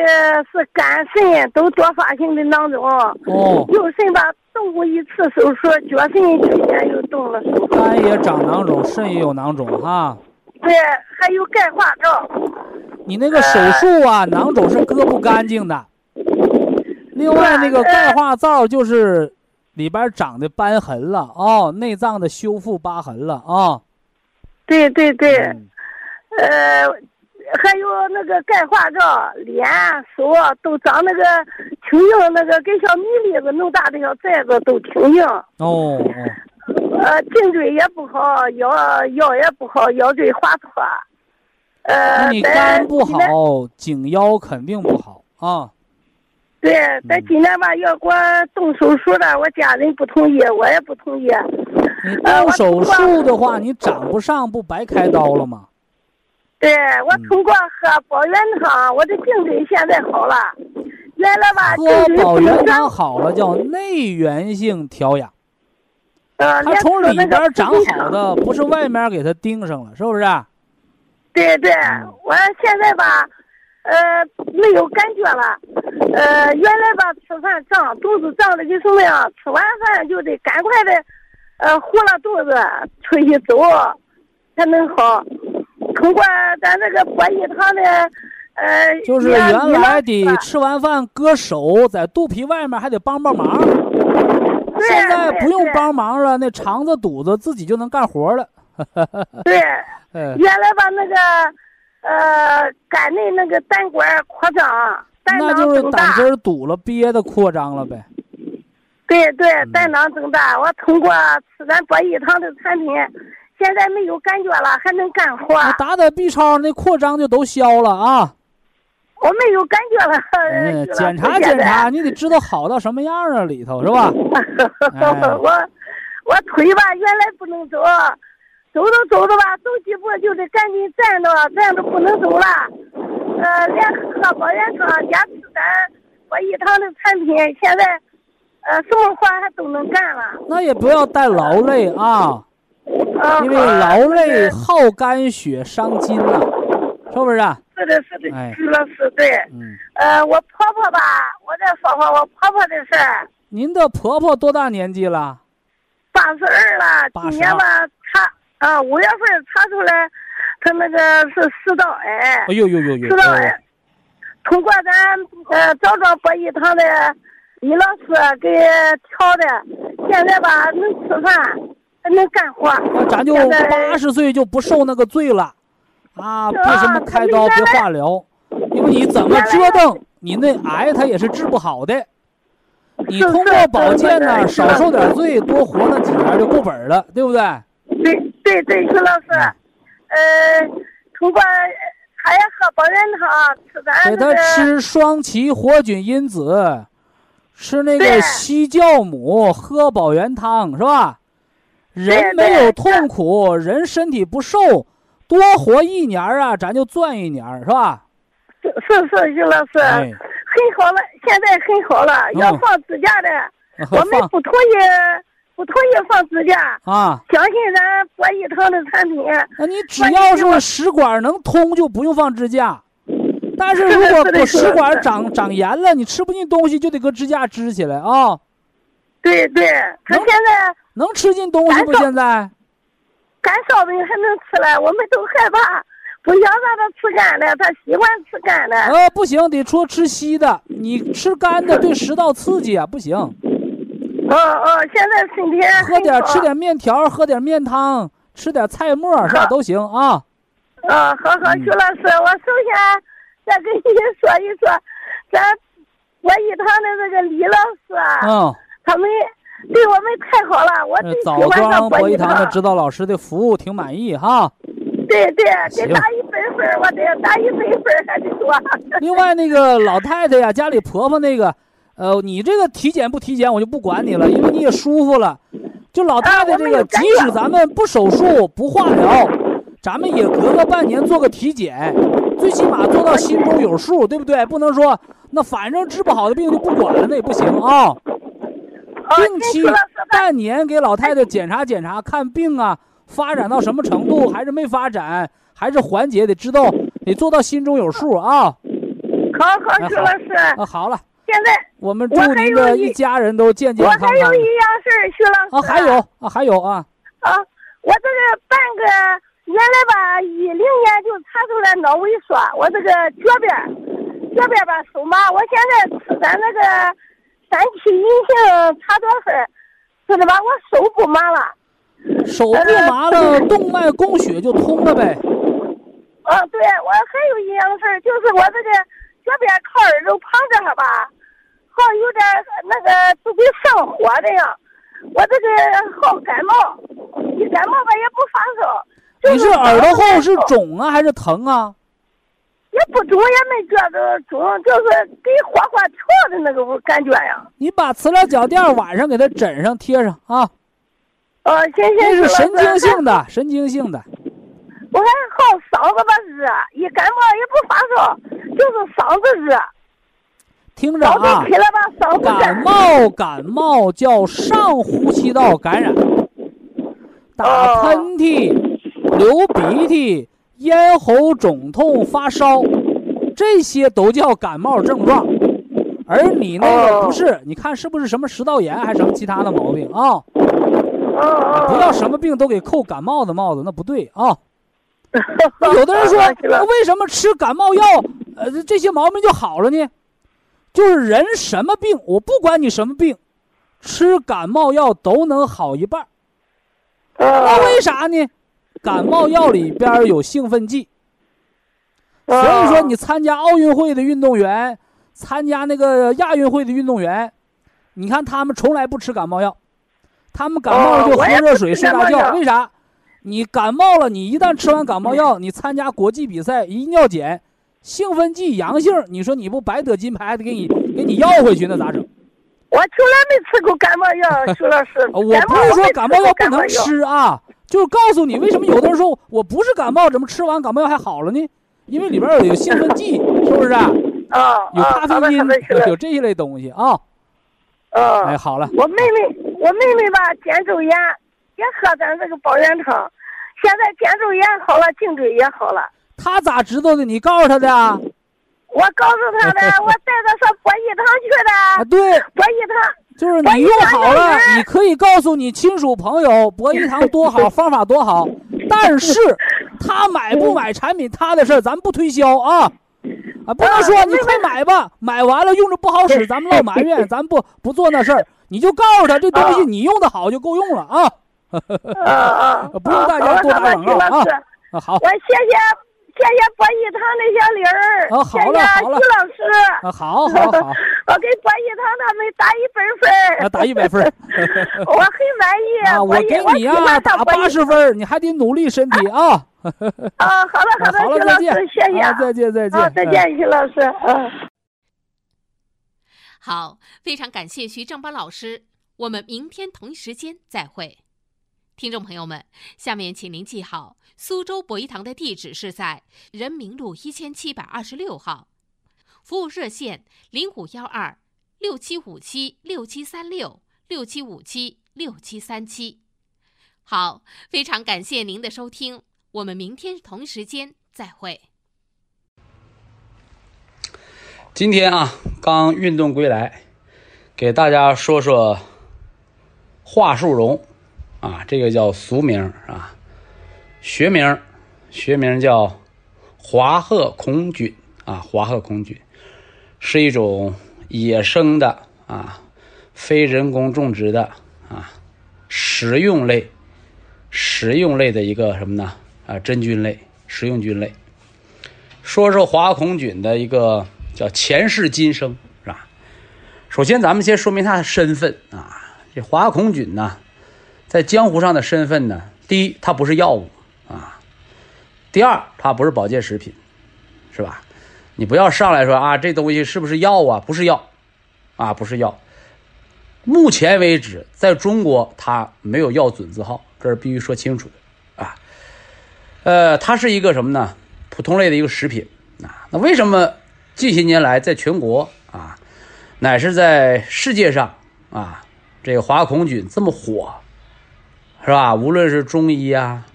是肝肾都多发性的囊肿，哦，右肾吧动过一次手术，脚肾之间又动了手术。肝也长囊肿，肾也有囊肿哈。对，还有钙化灶。你那个手术啊，囊肿是割不干净的。另外，那个钙化灶就是里边长的瘢痕了哦，内脏的修复疤痕了啊。对对对，嗯呃，还有那个钙化灶，脸、手啊都长那个青硬，那个跟小米粒子那么大的小寨子都挺硬。哦哦，呃，颈椎也不好，腰腰也不好，腰椎滑脱。呃，你肝不好，颈腰肯定不好啊。对，在今年吧要给我动手术了，我家人不同意，我也不同意。你动手术的话，你长不上，不白开刀了吗？对我通过喝保元汤，我的颈椎现在好了。原来吧，颈喝椎保元汤不能长，好了，叫内源性调养，呃，它从里边长好的，不是外面给它盯上了，是不是？对对，嗯我现在吧，呃，没有感觉了。呃，原来吧吃饭胀，肚子胀的就什么样，吃完饭就得赶快的，呃，糊了肚子出去走才能好。通过咱这个博益堂的，呃，就是原来得吃完饭搁手在肚皮外面还得帮帮忙，现在不用帮忙了，那肠子肚子自己就能干活了。对，[laughs] 哎，原来吧那个，呃，肝内那个胆管扩张，胆囊那就是。胆汁堵了，憋的扩张了呗。对对，嗯胆囊增大。我通过吃咱博益堂的产品，现在没有感觉了，还能干活。打打 B 超，那扩张就都消了啊。我没有感觉了。嗯，检查检查，你得知道好到什么样啊，里头是吧？[laughs] 哎我我腿吧，原来不能走，走着走着吧，走几步就得赶紧站着，站着不能走了。呃，连喝保元汤加吃咱我一堂的产品，现在呃什么活还都能干了。那也不要带劳累啊，呃因为劳累耗肝血伤筋呐，是不是啊？是的，是的哎，徐老师对。嗯，呃，我婆婆吧，我再说说我婆婆的事儿。您的婆婆多大年纪了？八十二了，今年吧查啊五月份查出来，她那个是食道癌哎，呦呦呦呦！食道癌哎。通过咱呃枣庄博医堂的李老师给调的，现在吧能吃饭，还能干活。那咱就八十岁就不受那个罪了，啊，别什么开刀，别化疗，因为你怎么折腾，你那癌它也是治不好的。你通过保健呢，少受点罪，多活那几年就够本了，对不对？对对对，徐老师，呃，通过还要喝保健汤，吃咱给他吃双歧活菌因子，吃那个对西酵母，喝保元汤，是吧？人没有痛苦，人身体不瘦，多活一年啊，咱就赚一年，是吧？是是是，徐老师，哎，很好了，现在很好了。要嗯放支架的，[laughs] 我们不同意，不同意放支架，啊，相信咱博医堂的产品。那你只要是食管能通，就不用放支架。但是如果是的不食管长长炎了，你吃不进东西就得搁支架支起来啊。对对，他能现在能吃进东西不？现在干烧饼还能吃了，我们都害怕，不想让他吃干的，他喜欢吃干的。呃不行，得说吃稀的，你吃干的对食道刺激啊，不行。哦哦，现在身体喝点吃点面条，喝点面汤，吃点菜末是吧？都行啊。啊，好好，嗯徐老师，我首先再跟你说一说，咱博益堂的这个李老师啊，嗯，他们 [laughs] 对我们太好了，我呃枣最喜欢上庄博益益堂的指导老师的服务挺满意哈。对对，行得打一百分，我得打一百分儿还得多。[laughs] 另外那个老太太呀，家里婆婆那个，呃，你这个体检不体检我就不管你了，因为你也舒服了。就老太太这个，即使咱们不手术不化疗，咱们也隔个半年做个体检，最起码做到心中有数，对不对？不能说那反正治不好的病就不管了，那也不行啊。啊，定期？半年给老太太检查检查，看病啊，发展到什么程度，还是没发展，还是缓解，得知道，得做到心中有数啊。好好，哎徐老师，啊，好了，现在我们祝您的一一家人都健健康康我还有一样事儿，徐老啊，师。还有啊，还有啊，啊，我这个半个原来吧，一零年就查出来脑萎缩，我这个脚边儿脚边儿吧手麻，我现在吃咱那个三七银杏茶多酚儿，知道吧？我手不麻了。手不麻了，动脉供血就通了呗。啊，对，我还有一样事儿，就是我这个这边靠耳朵旁这儿吧，好有点那个就跟上火的样。我这个好感冒，一感冒吧也不发烧。就你是耳朵后是。肿啊还是疼啊？也不中，也没觉得中，就是给火火跳的那个感觉呀。你把磁疗脚垫晚上给它枕上贴上啊，哦，行行，这是神经。性的，神经性的。我还好嗓子吧热，一感冒也不发烧，就是嗓子热，听着早啊感。冒感冒叫上呼吸道感染，打哦喷嚏、流鼻涕、咽喉肿痛、发烧，这些都叫感冒症状。而你那个哦不是，你看是不是什么食道炎还是什么其他的毛病啊？不要什么病都给扣感冒的帽子，那不对啊。那 [laughs] 有的人说，[laughs] 那为什么吃感冒药，呃，这些毛病就好了呢？就是人什么病，我不管你什么病，吃感冒药都能好一半。那嗯为啥呢？感冒药里边有兴奋剂，嗯所以说你参加奥运会的运动员，参加那个亚运会的运动员，你看他们从来不吃感冒药，他们感冒了就喝热水、睡大觉。为啥？你感冒了，你一旦吃完感冒药，你参加国际比赛一尿检，兴奋剂阳性，你说你不白得金牌，还得给你给你要回去，那咋整？我从来没吃过感冒药，[laughs] 徐老师。啊我不是说感冒药不能吃啊，就是告诉你为什么有的人说我不是感冒，怎么吃完感冒药还好了呢？因为里边有兴奋剂，是不是啊？啊有啊，好的咖啡因好的，徐老，有这一类东西啊。嗯。哎，好了，我妹妹，我妹妹吧，肩周炎也喝咱这个保元汤，现在肩周炎好了，颈椎也好了。她咋知道的？你告诉她 [laughs] 的啊？我告诉她的，我带她上博医堂去啊，的。对，博医堂，就是你用好了，你可以告诉你亲属朋友博一堂多好，[laughs] 方法多好。但是他买不买产品他的事儿，咱不推销啊。啊，不能说你快买吧，买完了用着不好使，咱们老埋怨，咱不不做那事儿。你就告诉他这东西你用的好就够用了啊。[laughs] 不用大家多打广告啊，好我谢谢谢谢博一堂那些人儿，啊好了谢谢好了徐老师。啊，好好好，[laughs] 我给博一堂他们打一百分儿啊，打一百分儿 [laughs] 我很满意。啊，我给你啊打八十分儿，你还得努力身体啊。[laughs] 啊，好了好的，好了，徐老再见师，谢谢啊，再见再见，啊，再嗯见，徐老师，嗯。好，非常感谢徐正邦老师，我们明天同一时间再会。听众朋友们，下面请您记好，苏州博医堂的地址是在人民路一千七百二十六号，服务热线零五幺二六七五七六七三六六七五七六七三七。好，非常感谢您的收听，我们明天同时间再会。今天啊，刚运动归来，给大家说说华树荣啊，这个叫俗名啊，学名学名叫华鹤孔菌啊，华鹤孔菌是一种野生的啊，非人工种植的啊，食用类食用类的一个什么呢？啊，真菌类，食用菌类。说说华孔菌的一个叫前世今生，是吧？首先，咱们先说明它的身份啊。这华孔菌呢，在江湖上的身份呢，第一，它不是药物；第二，它不是保健食品，是吧？你不要上来说啊，这东西是不是药啊？不是药，啊，不是药。目前为止，在中国它没有药准字号，这是必须说清楚的啊。呃，它是一个什么呢？普通类的一个食品啊。那为什么近些年来在全国啊，乃是在世界上啊，这个华孔菌这么火，是吧？无论是中医呀，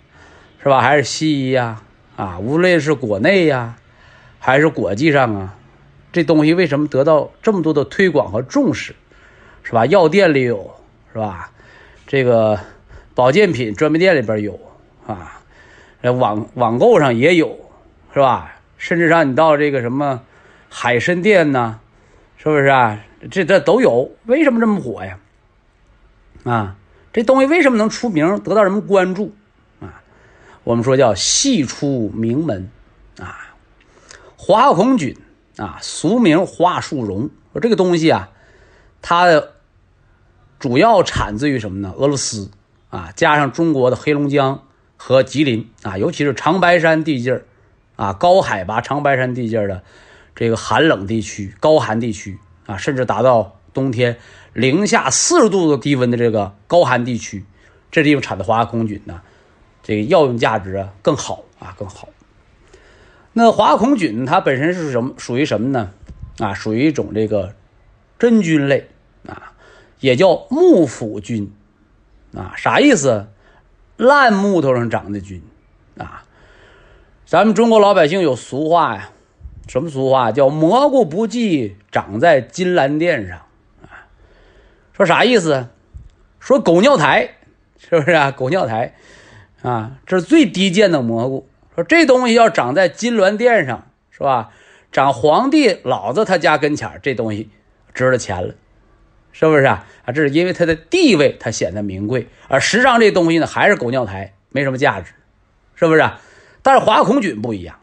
是吧？还是西医呀，啊，无论是国内呀，还是国际上啊，这东西为什么得到这么多的推广和重视？是吧？药店里有，是吧？这个保健品专卖店里边有啊，网网购上也有，是吧？甚至上你到这个什么海参店呢，是不是啊？这这都有。为什么这么火呀？啊，这东西为什么能出名，得到人们关注？我们说叫系出名门啊，华孔菌啊，俗名华树茸。说这个东西啊。它的主要产自于什么呢？俄罗斯啊，加上中国的黑龙江和吉林啊，尤其是长白山地界啊，高海拔长白山地界的这个寒冷地区、高寒地区啊，甚至达到冬天零下四十度的低温的这个高寒地区，这地方产的华孔菌呢，这个药用价值更好啊更好。那华孔菌它本身是什么？属于什么呢？啊，属于一种这个。真菌类啊，也叫木腐菌啊，啥意思？烂木头上长的菌啊。咱们中国老百姓有俗话呀，什么俗话？叫蘑菇不忌长在金兰殿上啊。说啥意思？说狗尿苔是不是啊？狗尿苔啊，这是最低贱的蘑菇。说这东西要长在金銮殿上是吧？长皇帝老子他家跟前这东西。值了钱了，是不是啊？啊，这是因为它的地位，它显得名贵。而实际上这东西呢，还是狗尿苔，没什么价值，是不是？啊？但是华孔菌不一样，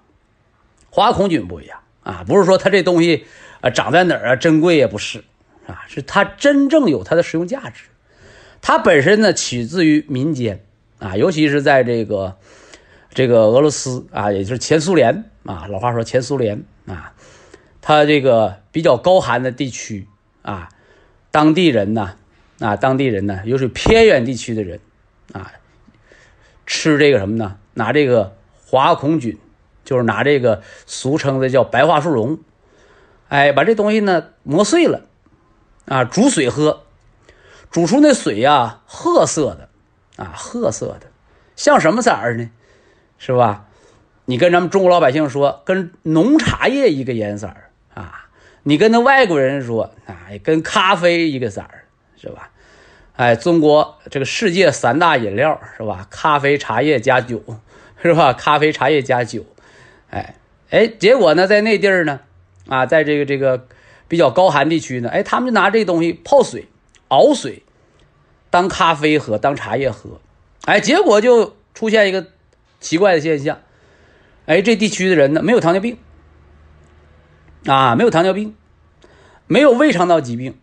华孔菌不一样啊，不是说它这东西啊长在哪儿啊珍贵也不是啊，是它真正有它的实用价值。它本身呢取自于民间啊，尤其是在这个这个俄罗斯啊，也就是前苏联啊，老话说前苏联啊。它这个比较高寒的地区啊，当地人呢，啊，当地人呢，又是偏远地区的人啊，吃这个什么呢？拿这个华孔菌，就是拿这个俗称的叫白桦树茸，哎，把这东西呢磨碎了，啊，煮水喝，煮出那水呀，褐色的，啊，褐色的，像什么色儿呢？是吧？你跟咱们中国老百姓说，跟浓茶叶一个颜色儿。啊，你跟那外国人说啊，跟咖啡一个色儿，是吧？哎，中国这个世界三大饮料是吧？咖啡、茶叶加酒，是吧？咖啡、茶叶加酒，哎哎，结果呢，在那地儿呢，啊，在这个这个比较高寒地区呢，哎，他们就拿这东西泡水、熬水，当咖啡喝，当茶叶喝，哎，结果就出现一个奇怪的现象，哎，这地区的人呢，没有糖尿病。啊，没有糖尿病，没有胃肠道疾病，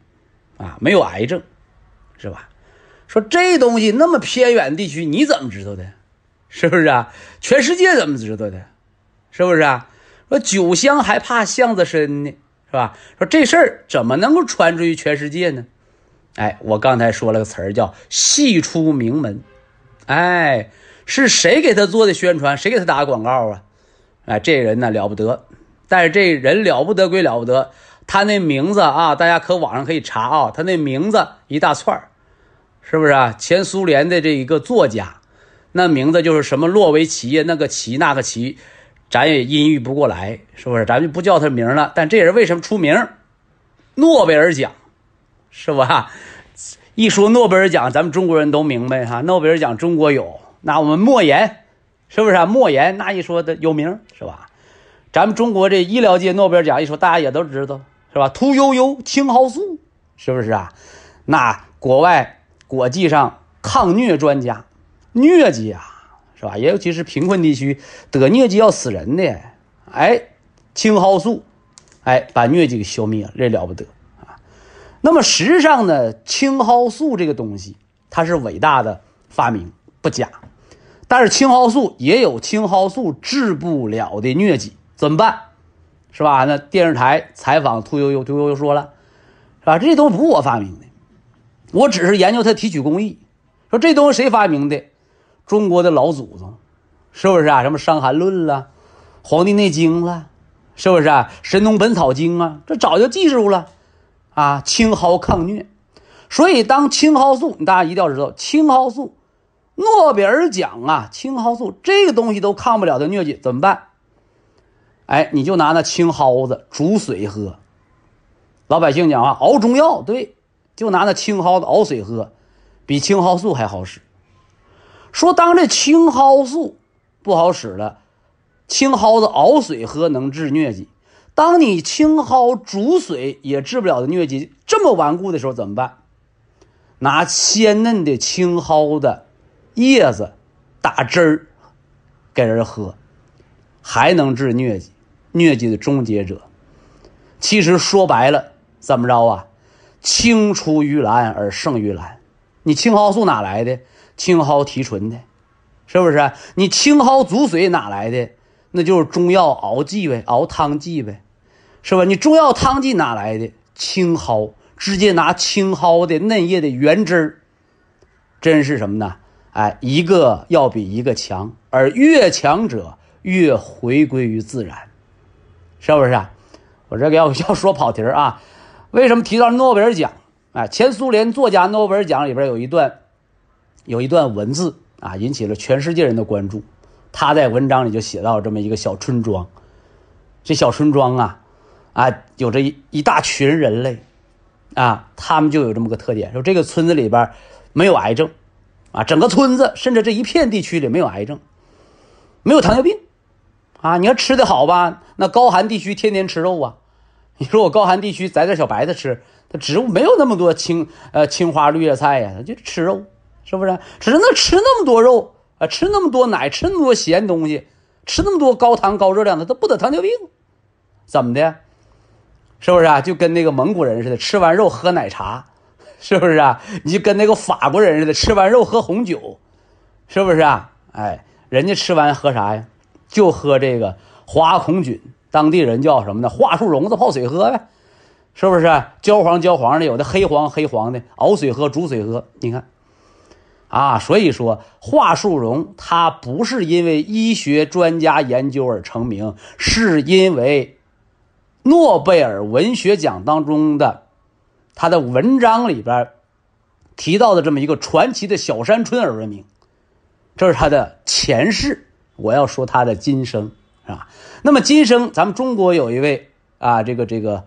啊，没有癌症，是吧？说这东西那么偏远地区，你怎么知道的？是不是啊？全世界怎么知道的？是不是啊？说酒香还怕巷子深呢，是吧？说这事儿怎么能够传出去全世界呢？哎，我刚才说了个词儿叫“系出名门”，哎，是谁给他做的宣传？谁给他打广告啊？哎，这人呢了不得。但是这人了不得归了不得，他那名字啊，大家可网上可以查啊，他那名字一大串是不是啊？前苏联的这一个作家，那名字就是什么洛维奇呀，那个奇那个奇，咱也音译不过来，是不是？咱就不叫他名了。但这人为什么出名？诺贝尔奖，是吧？一说诺贝尔奖，咱们中国人都明白哈。诺贝尔奖中国有，那我们莫言，是不是啊？莫言那一说的有名，是吧？咱们中国这医疗界诺贝尔奖一说，大家也都知道，是吧？屠呦呦、青蒿素，是不是啊？那国外国际上抗疟专家，疟疾啊，是吧？尤其是贫困地区得疟疾要死人的，哎，青蒿素，哎，把疟疾给消灭了，这了不得！那么实际上呢，青蒿素这个东西，它是伟大的发明，不假。但是青蒿素也有青蒿素治不了的疟疾，怎么办？是吧？那电视台采访屠呦呦，屠呦呦说了，是吧？这东西不是我发明的，我只是研究它提取工艺。说这东西谁发明的？中国的老祖宗，是不是啊？什么《伤寒论》了，《黄帝内经》了，是不是啊？《神农本草经》啊，这早就记住了啊。青蒿抗疟，所以当青蒿素，大家一定要知道，青蒿素，诺贝尔奖啊，青蒿素这个东西都抗不了的疟疾怎么办？哎，你就拿那青蒿子煮水喝。老百姓讲啊，熬中药，对，就拿那青蒿子熬水喝，比青蒿素还好使。说当这青蒿素不好使了，青蒿子熬水喝能治疟疾。当你青蒿煮水也治不了的疟疾这么顽固的时候怎么办？拿鲜嫩的青蒿的叶子打汁儿给人喝，还能治疟疾。疟疾的终结者，其实说白了怎么着啊？青出于蓝而胜于蓝。你青蒿素哪来的？青蒿提纯的，是不是？你青蒿煮水哪来的？那就是中药熬剂呗，熬汤剂呗，是吧？你中药汤剂哪来的？青蒿直接拿青蒿的嫩叶的原汁，真是什么呢？哎，一个要比一个强，而越强者越回归于自然。是不是啊？我这个要要说跑题儿啊？为什么提到诺贝尔奖？啊，前苏联作家诺贝尔奖里边有一段，有一段文字啊，引起了全世界人的关注。他在文章里就写到这么一个小村庄，这小村庄啊，啊，有着一一大群人类，啊，他们就有这么个特点，说这个村子里边没有癌症，啊，整个村子甚至这一片地区里没有癌症，没有糖尿病。啊，你要吃的好吧？那高寒地区天天吃肉啊。你说我高寒地区摘点小白菜吃，它植物没有那么多青呃青花绿叶菜呀，它就吃肉，是不是？只是那吃那么多肉啊，吃那么多奶，吃那么多咸东西，吃那么多高糖高热量的，它不得糖尿病？怎么的？是不是啊？就跟那个蒙古人似的，吃完肉喝奶茶，[laughs] 是不是啊？你就跟那个法国人似的，吃完肉喝红酒，是不是啊？哎，人家吃完喝啥呀？就喝这个花孔菌，当地人叫什么呢？桦树蓉子泡水喝呗，是不是？焦黄焦黄的，有的黑黄黑黄的，熬水喝，煮水喝。你看，啊，所以说桦树蓉它不是因为医学专家研究而成名，是因为诺贝尔文学奖当中的他的文章里边提到的这么一个传奇的小山村而闻名。这是他的前世。我要说他的今生，是吧？那么今生，咱们中国有一位啊，这个这个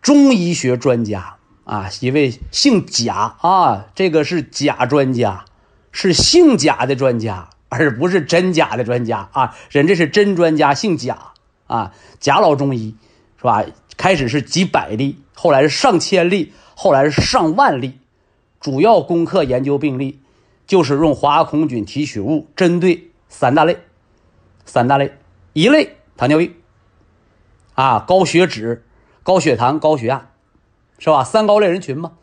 中医学专家啊，一位姓贾啊，这个是贾专家，是姓贾的专家，而不是真假的专家啊。人这是真专家，姓贾啊，贾老中医是吧？开始是几百例，后来是上千例，后来是上万例，主要攻克研究病例，就是用华孔菌提取物针对三大类。三大类，一类糖尿病，啊，高血脂、高血糖、高血压，是吧？三高类人群嘛，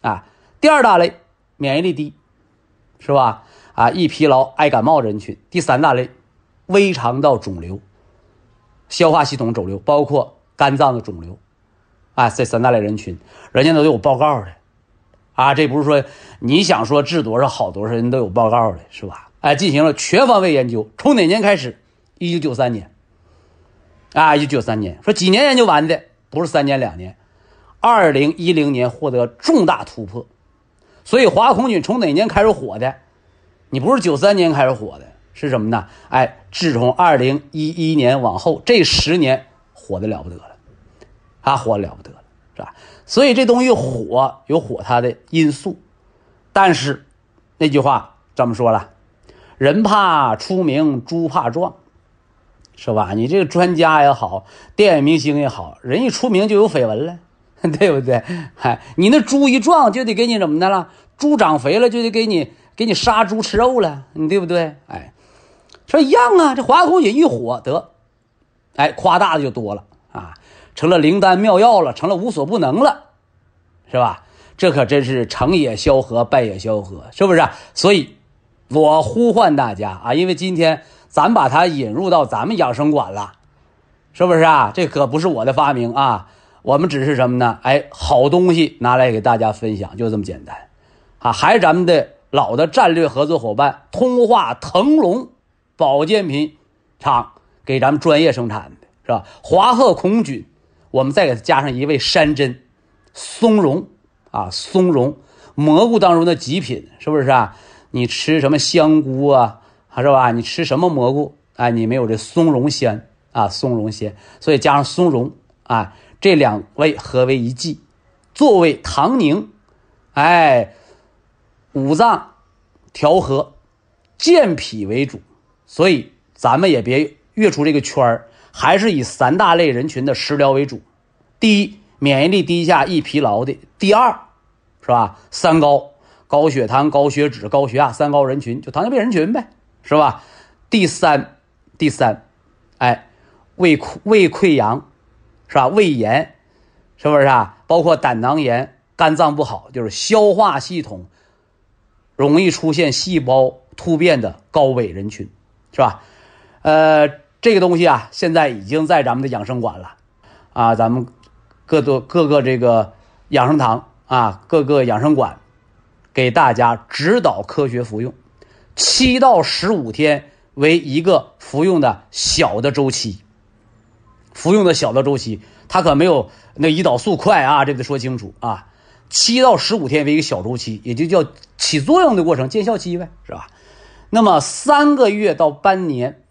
啊，第二大类免疫力低，是吧？啊，易疲劳、爱感冒人群。第三大类，胃肠道肿瘤、消化系统肿瘤，包括肝脏的肿瘤，啊，这三大类人群，人家都有报告的，啊，这不是说你想说治多少好多少人都有报告的，是吧？哎，进行了全方位研究，从哪年开始？一九九三年，啊，一九九三年，说几年研究完的，不是三年两年，二零一零年获得重大突破，所以华孔菌从哪年开始火的？你不是九三年开始火的，是什么呢？哎，自从二零一一年往后这十年火的了不得了，他，火了不得了，是吧？所以这东西火有火它的因素，但是那句话这么说了，人怕出名，猪怕壮。是吧？你这个专家也好，电影明星也好，人一出名就有绯闻了，[laughs] 对不对？嗨，你那猪一壮就得给你怎么的了？猪长肥了就得给你给你杀猪吃肉了，你对不对？哎，说一样啊，这华佗也一火得，哎，夸大的就多了啊，成了灵丹妙药了，成了无所不能了，是吧？这可真是成也萧何，败也萧何，是不是？所以，我呼唤大家啊，因为今天咱把它引入到咱们养生馆了，是不是啊？这可不是我的发明啊，我们只是什么呢？哎，好东西拿来给大家分享，就这么简单啊！还是咱们的老的战略合作伙伴通化腾龙保健品厂给咱们专业生产的，是吧？华鹤孔菌，我们再给它加上一味山珍松茸啊，松茸蘑菇当中的极品，是不是啊？你吃什么香菇啊，是吧？你吃什么蘑菇？哎，你没有这松茸鲜啊，松茸鲜，所以加上松茸啊，这两味合为一剂，作为糖宁，哎，五脏调和，健脾为主。所以咱们也别越出这个圈儿，还是以三大类人群的食疗为主。第一，免疫力低下、易疲劳的；第二，是吧？三高。高血糖、高血脂、高血压，三高人群就糖尿病人群呗，是吧？第三，第三，哎，胃溃胃溃疡，是吧？胃炎，是不是啊？包括胆囊炎、肝脏不好，就是消化系统容易出现细胞突变的高危人群，是吧？呃，这个东西啊，现在已经在咱们的养生馆了，啊，咱们各多各个这个养生堂啊，各个养生馆。给大家指导科学服用，七到十五天为一个服用的小的周期。服用的小的周期，它可没有那胰岛素快啊，这得说清楚啊。七到十五天为一个小周期，也就叫起作用的过程，见效期呗，是吧？那么三个月到半年，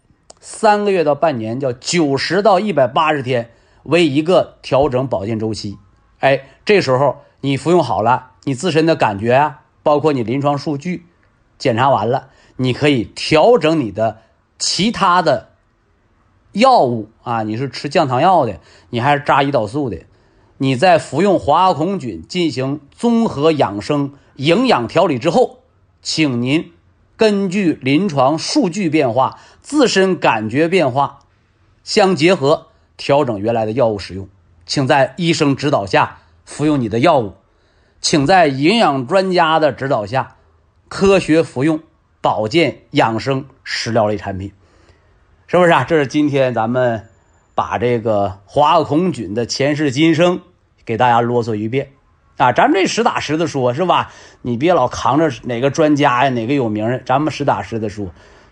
三个月到半年叫九十到一百八十天为一个调整保健周期。哎，这时候你服用好了，你自身的感觉啊。包括你临床数据检查完了，你可以调整你的其他的药物啊，你是吃降糖药的，你还是扎胰岛素的，你在服用华孔菌进行综合养生营养调理之后，请您根据临床数据变化、自身感觉变化相结合调整原来的药物使用，请在医生指导下服用你的药物。请在营养专家的指导下，科学服用保健养生食疗类产品，是不是啊？这是今天咱们把这个华孔菌的前世今生给大家啰嗦一遍啊！咱们这实打实的说，是吧？你别老扛着哪个专家呀，哪个有名的，咱们实打实的说，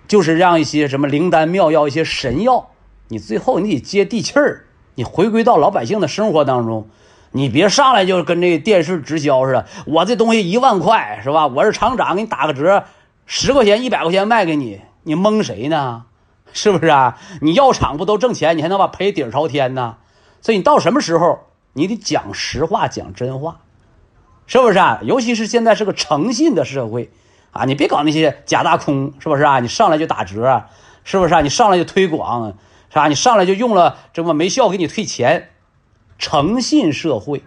就是让一些什么灵丹妙药、一些神药，你最后你得接地气儿，你回归到老百姓的生活当中。你别上来就跟这电视直销似的，我这东西一万块是吧？我是厂长，给你打个折，十块钱、一百块钱卖给你，你蒙谁呢？[laughs] 是不是啊？你药厂不都挣钱，你还能把赔底儿朝天呢？所以你到什么时候，你得讲实话、讲真话，是不是啊？尤其是现在是个诚信的社会啊，你别搞那些假大空，是不是啊？你上来就打折，是不是啊？你上来就推广，是吧？你上来就用了这么没效，给你退钱。诚信社会，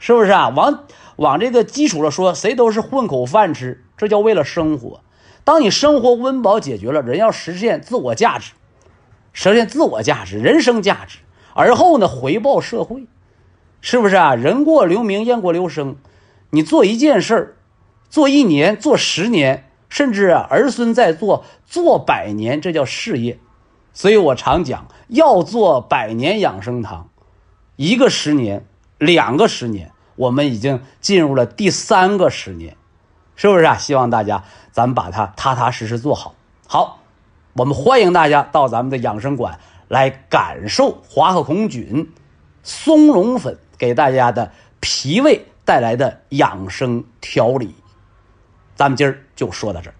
是不是啊？往往这个基础上说，谁都是混口饭吃，这叫为了生活。当你生活温饱解决了，人要实现自我价值，实现自我价值、人生价值，而后呢回报社会，是不是啊？人过留名，雁过留声。你做一件事儿，做一年，做十年，甚至儿孙在做，做百年，这叫事业。所以我常讲，要做百年养生堂。一个十年，两个十年，我们已经进入了第三个十年，是不是啊？希望大家咱们把它踏踏实实做好。好，我们欢迎大家到咱们的养生馆来感受华鹤孔菌松茸粉给大家的脾胃带来的养生调理。咱们今儿就说到这儿。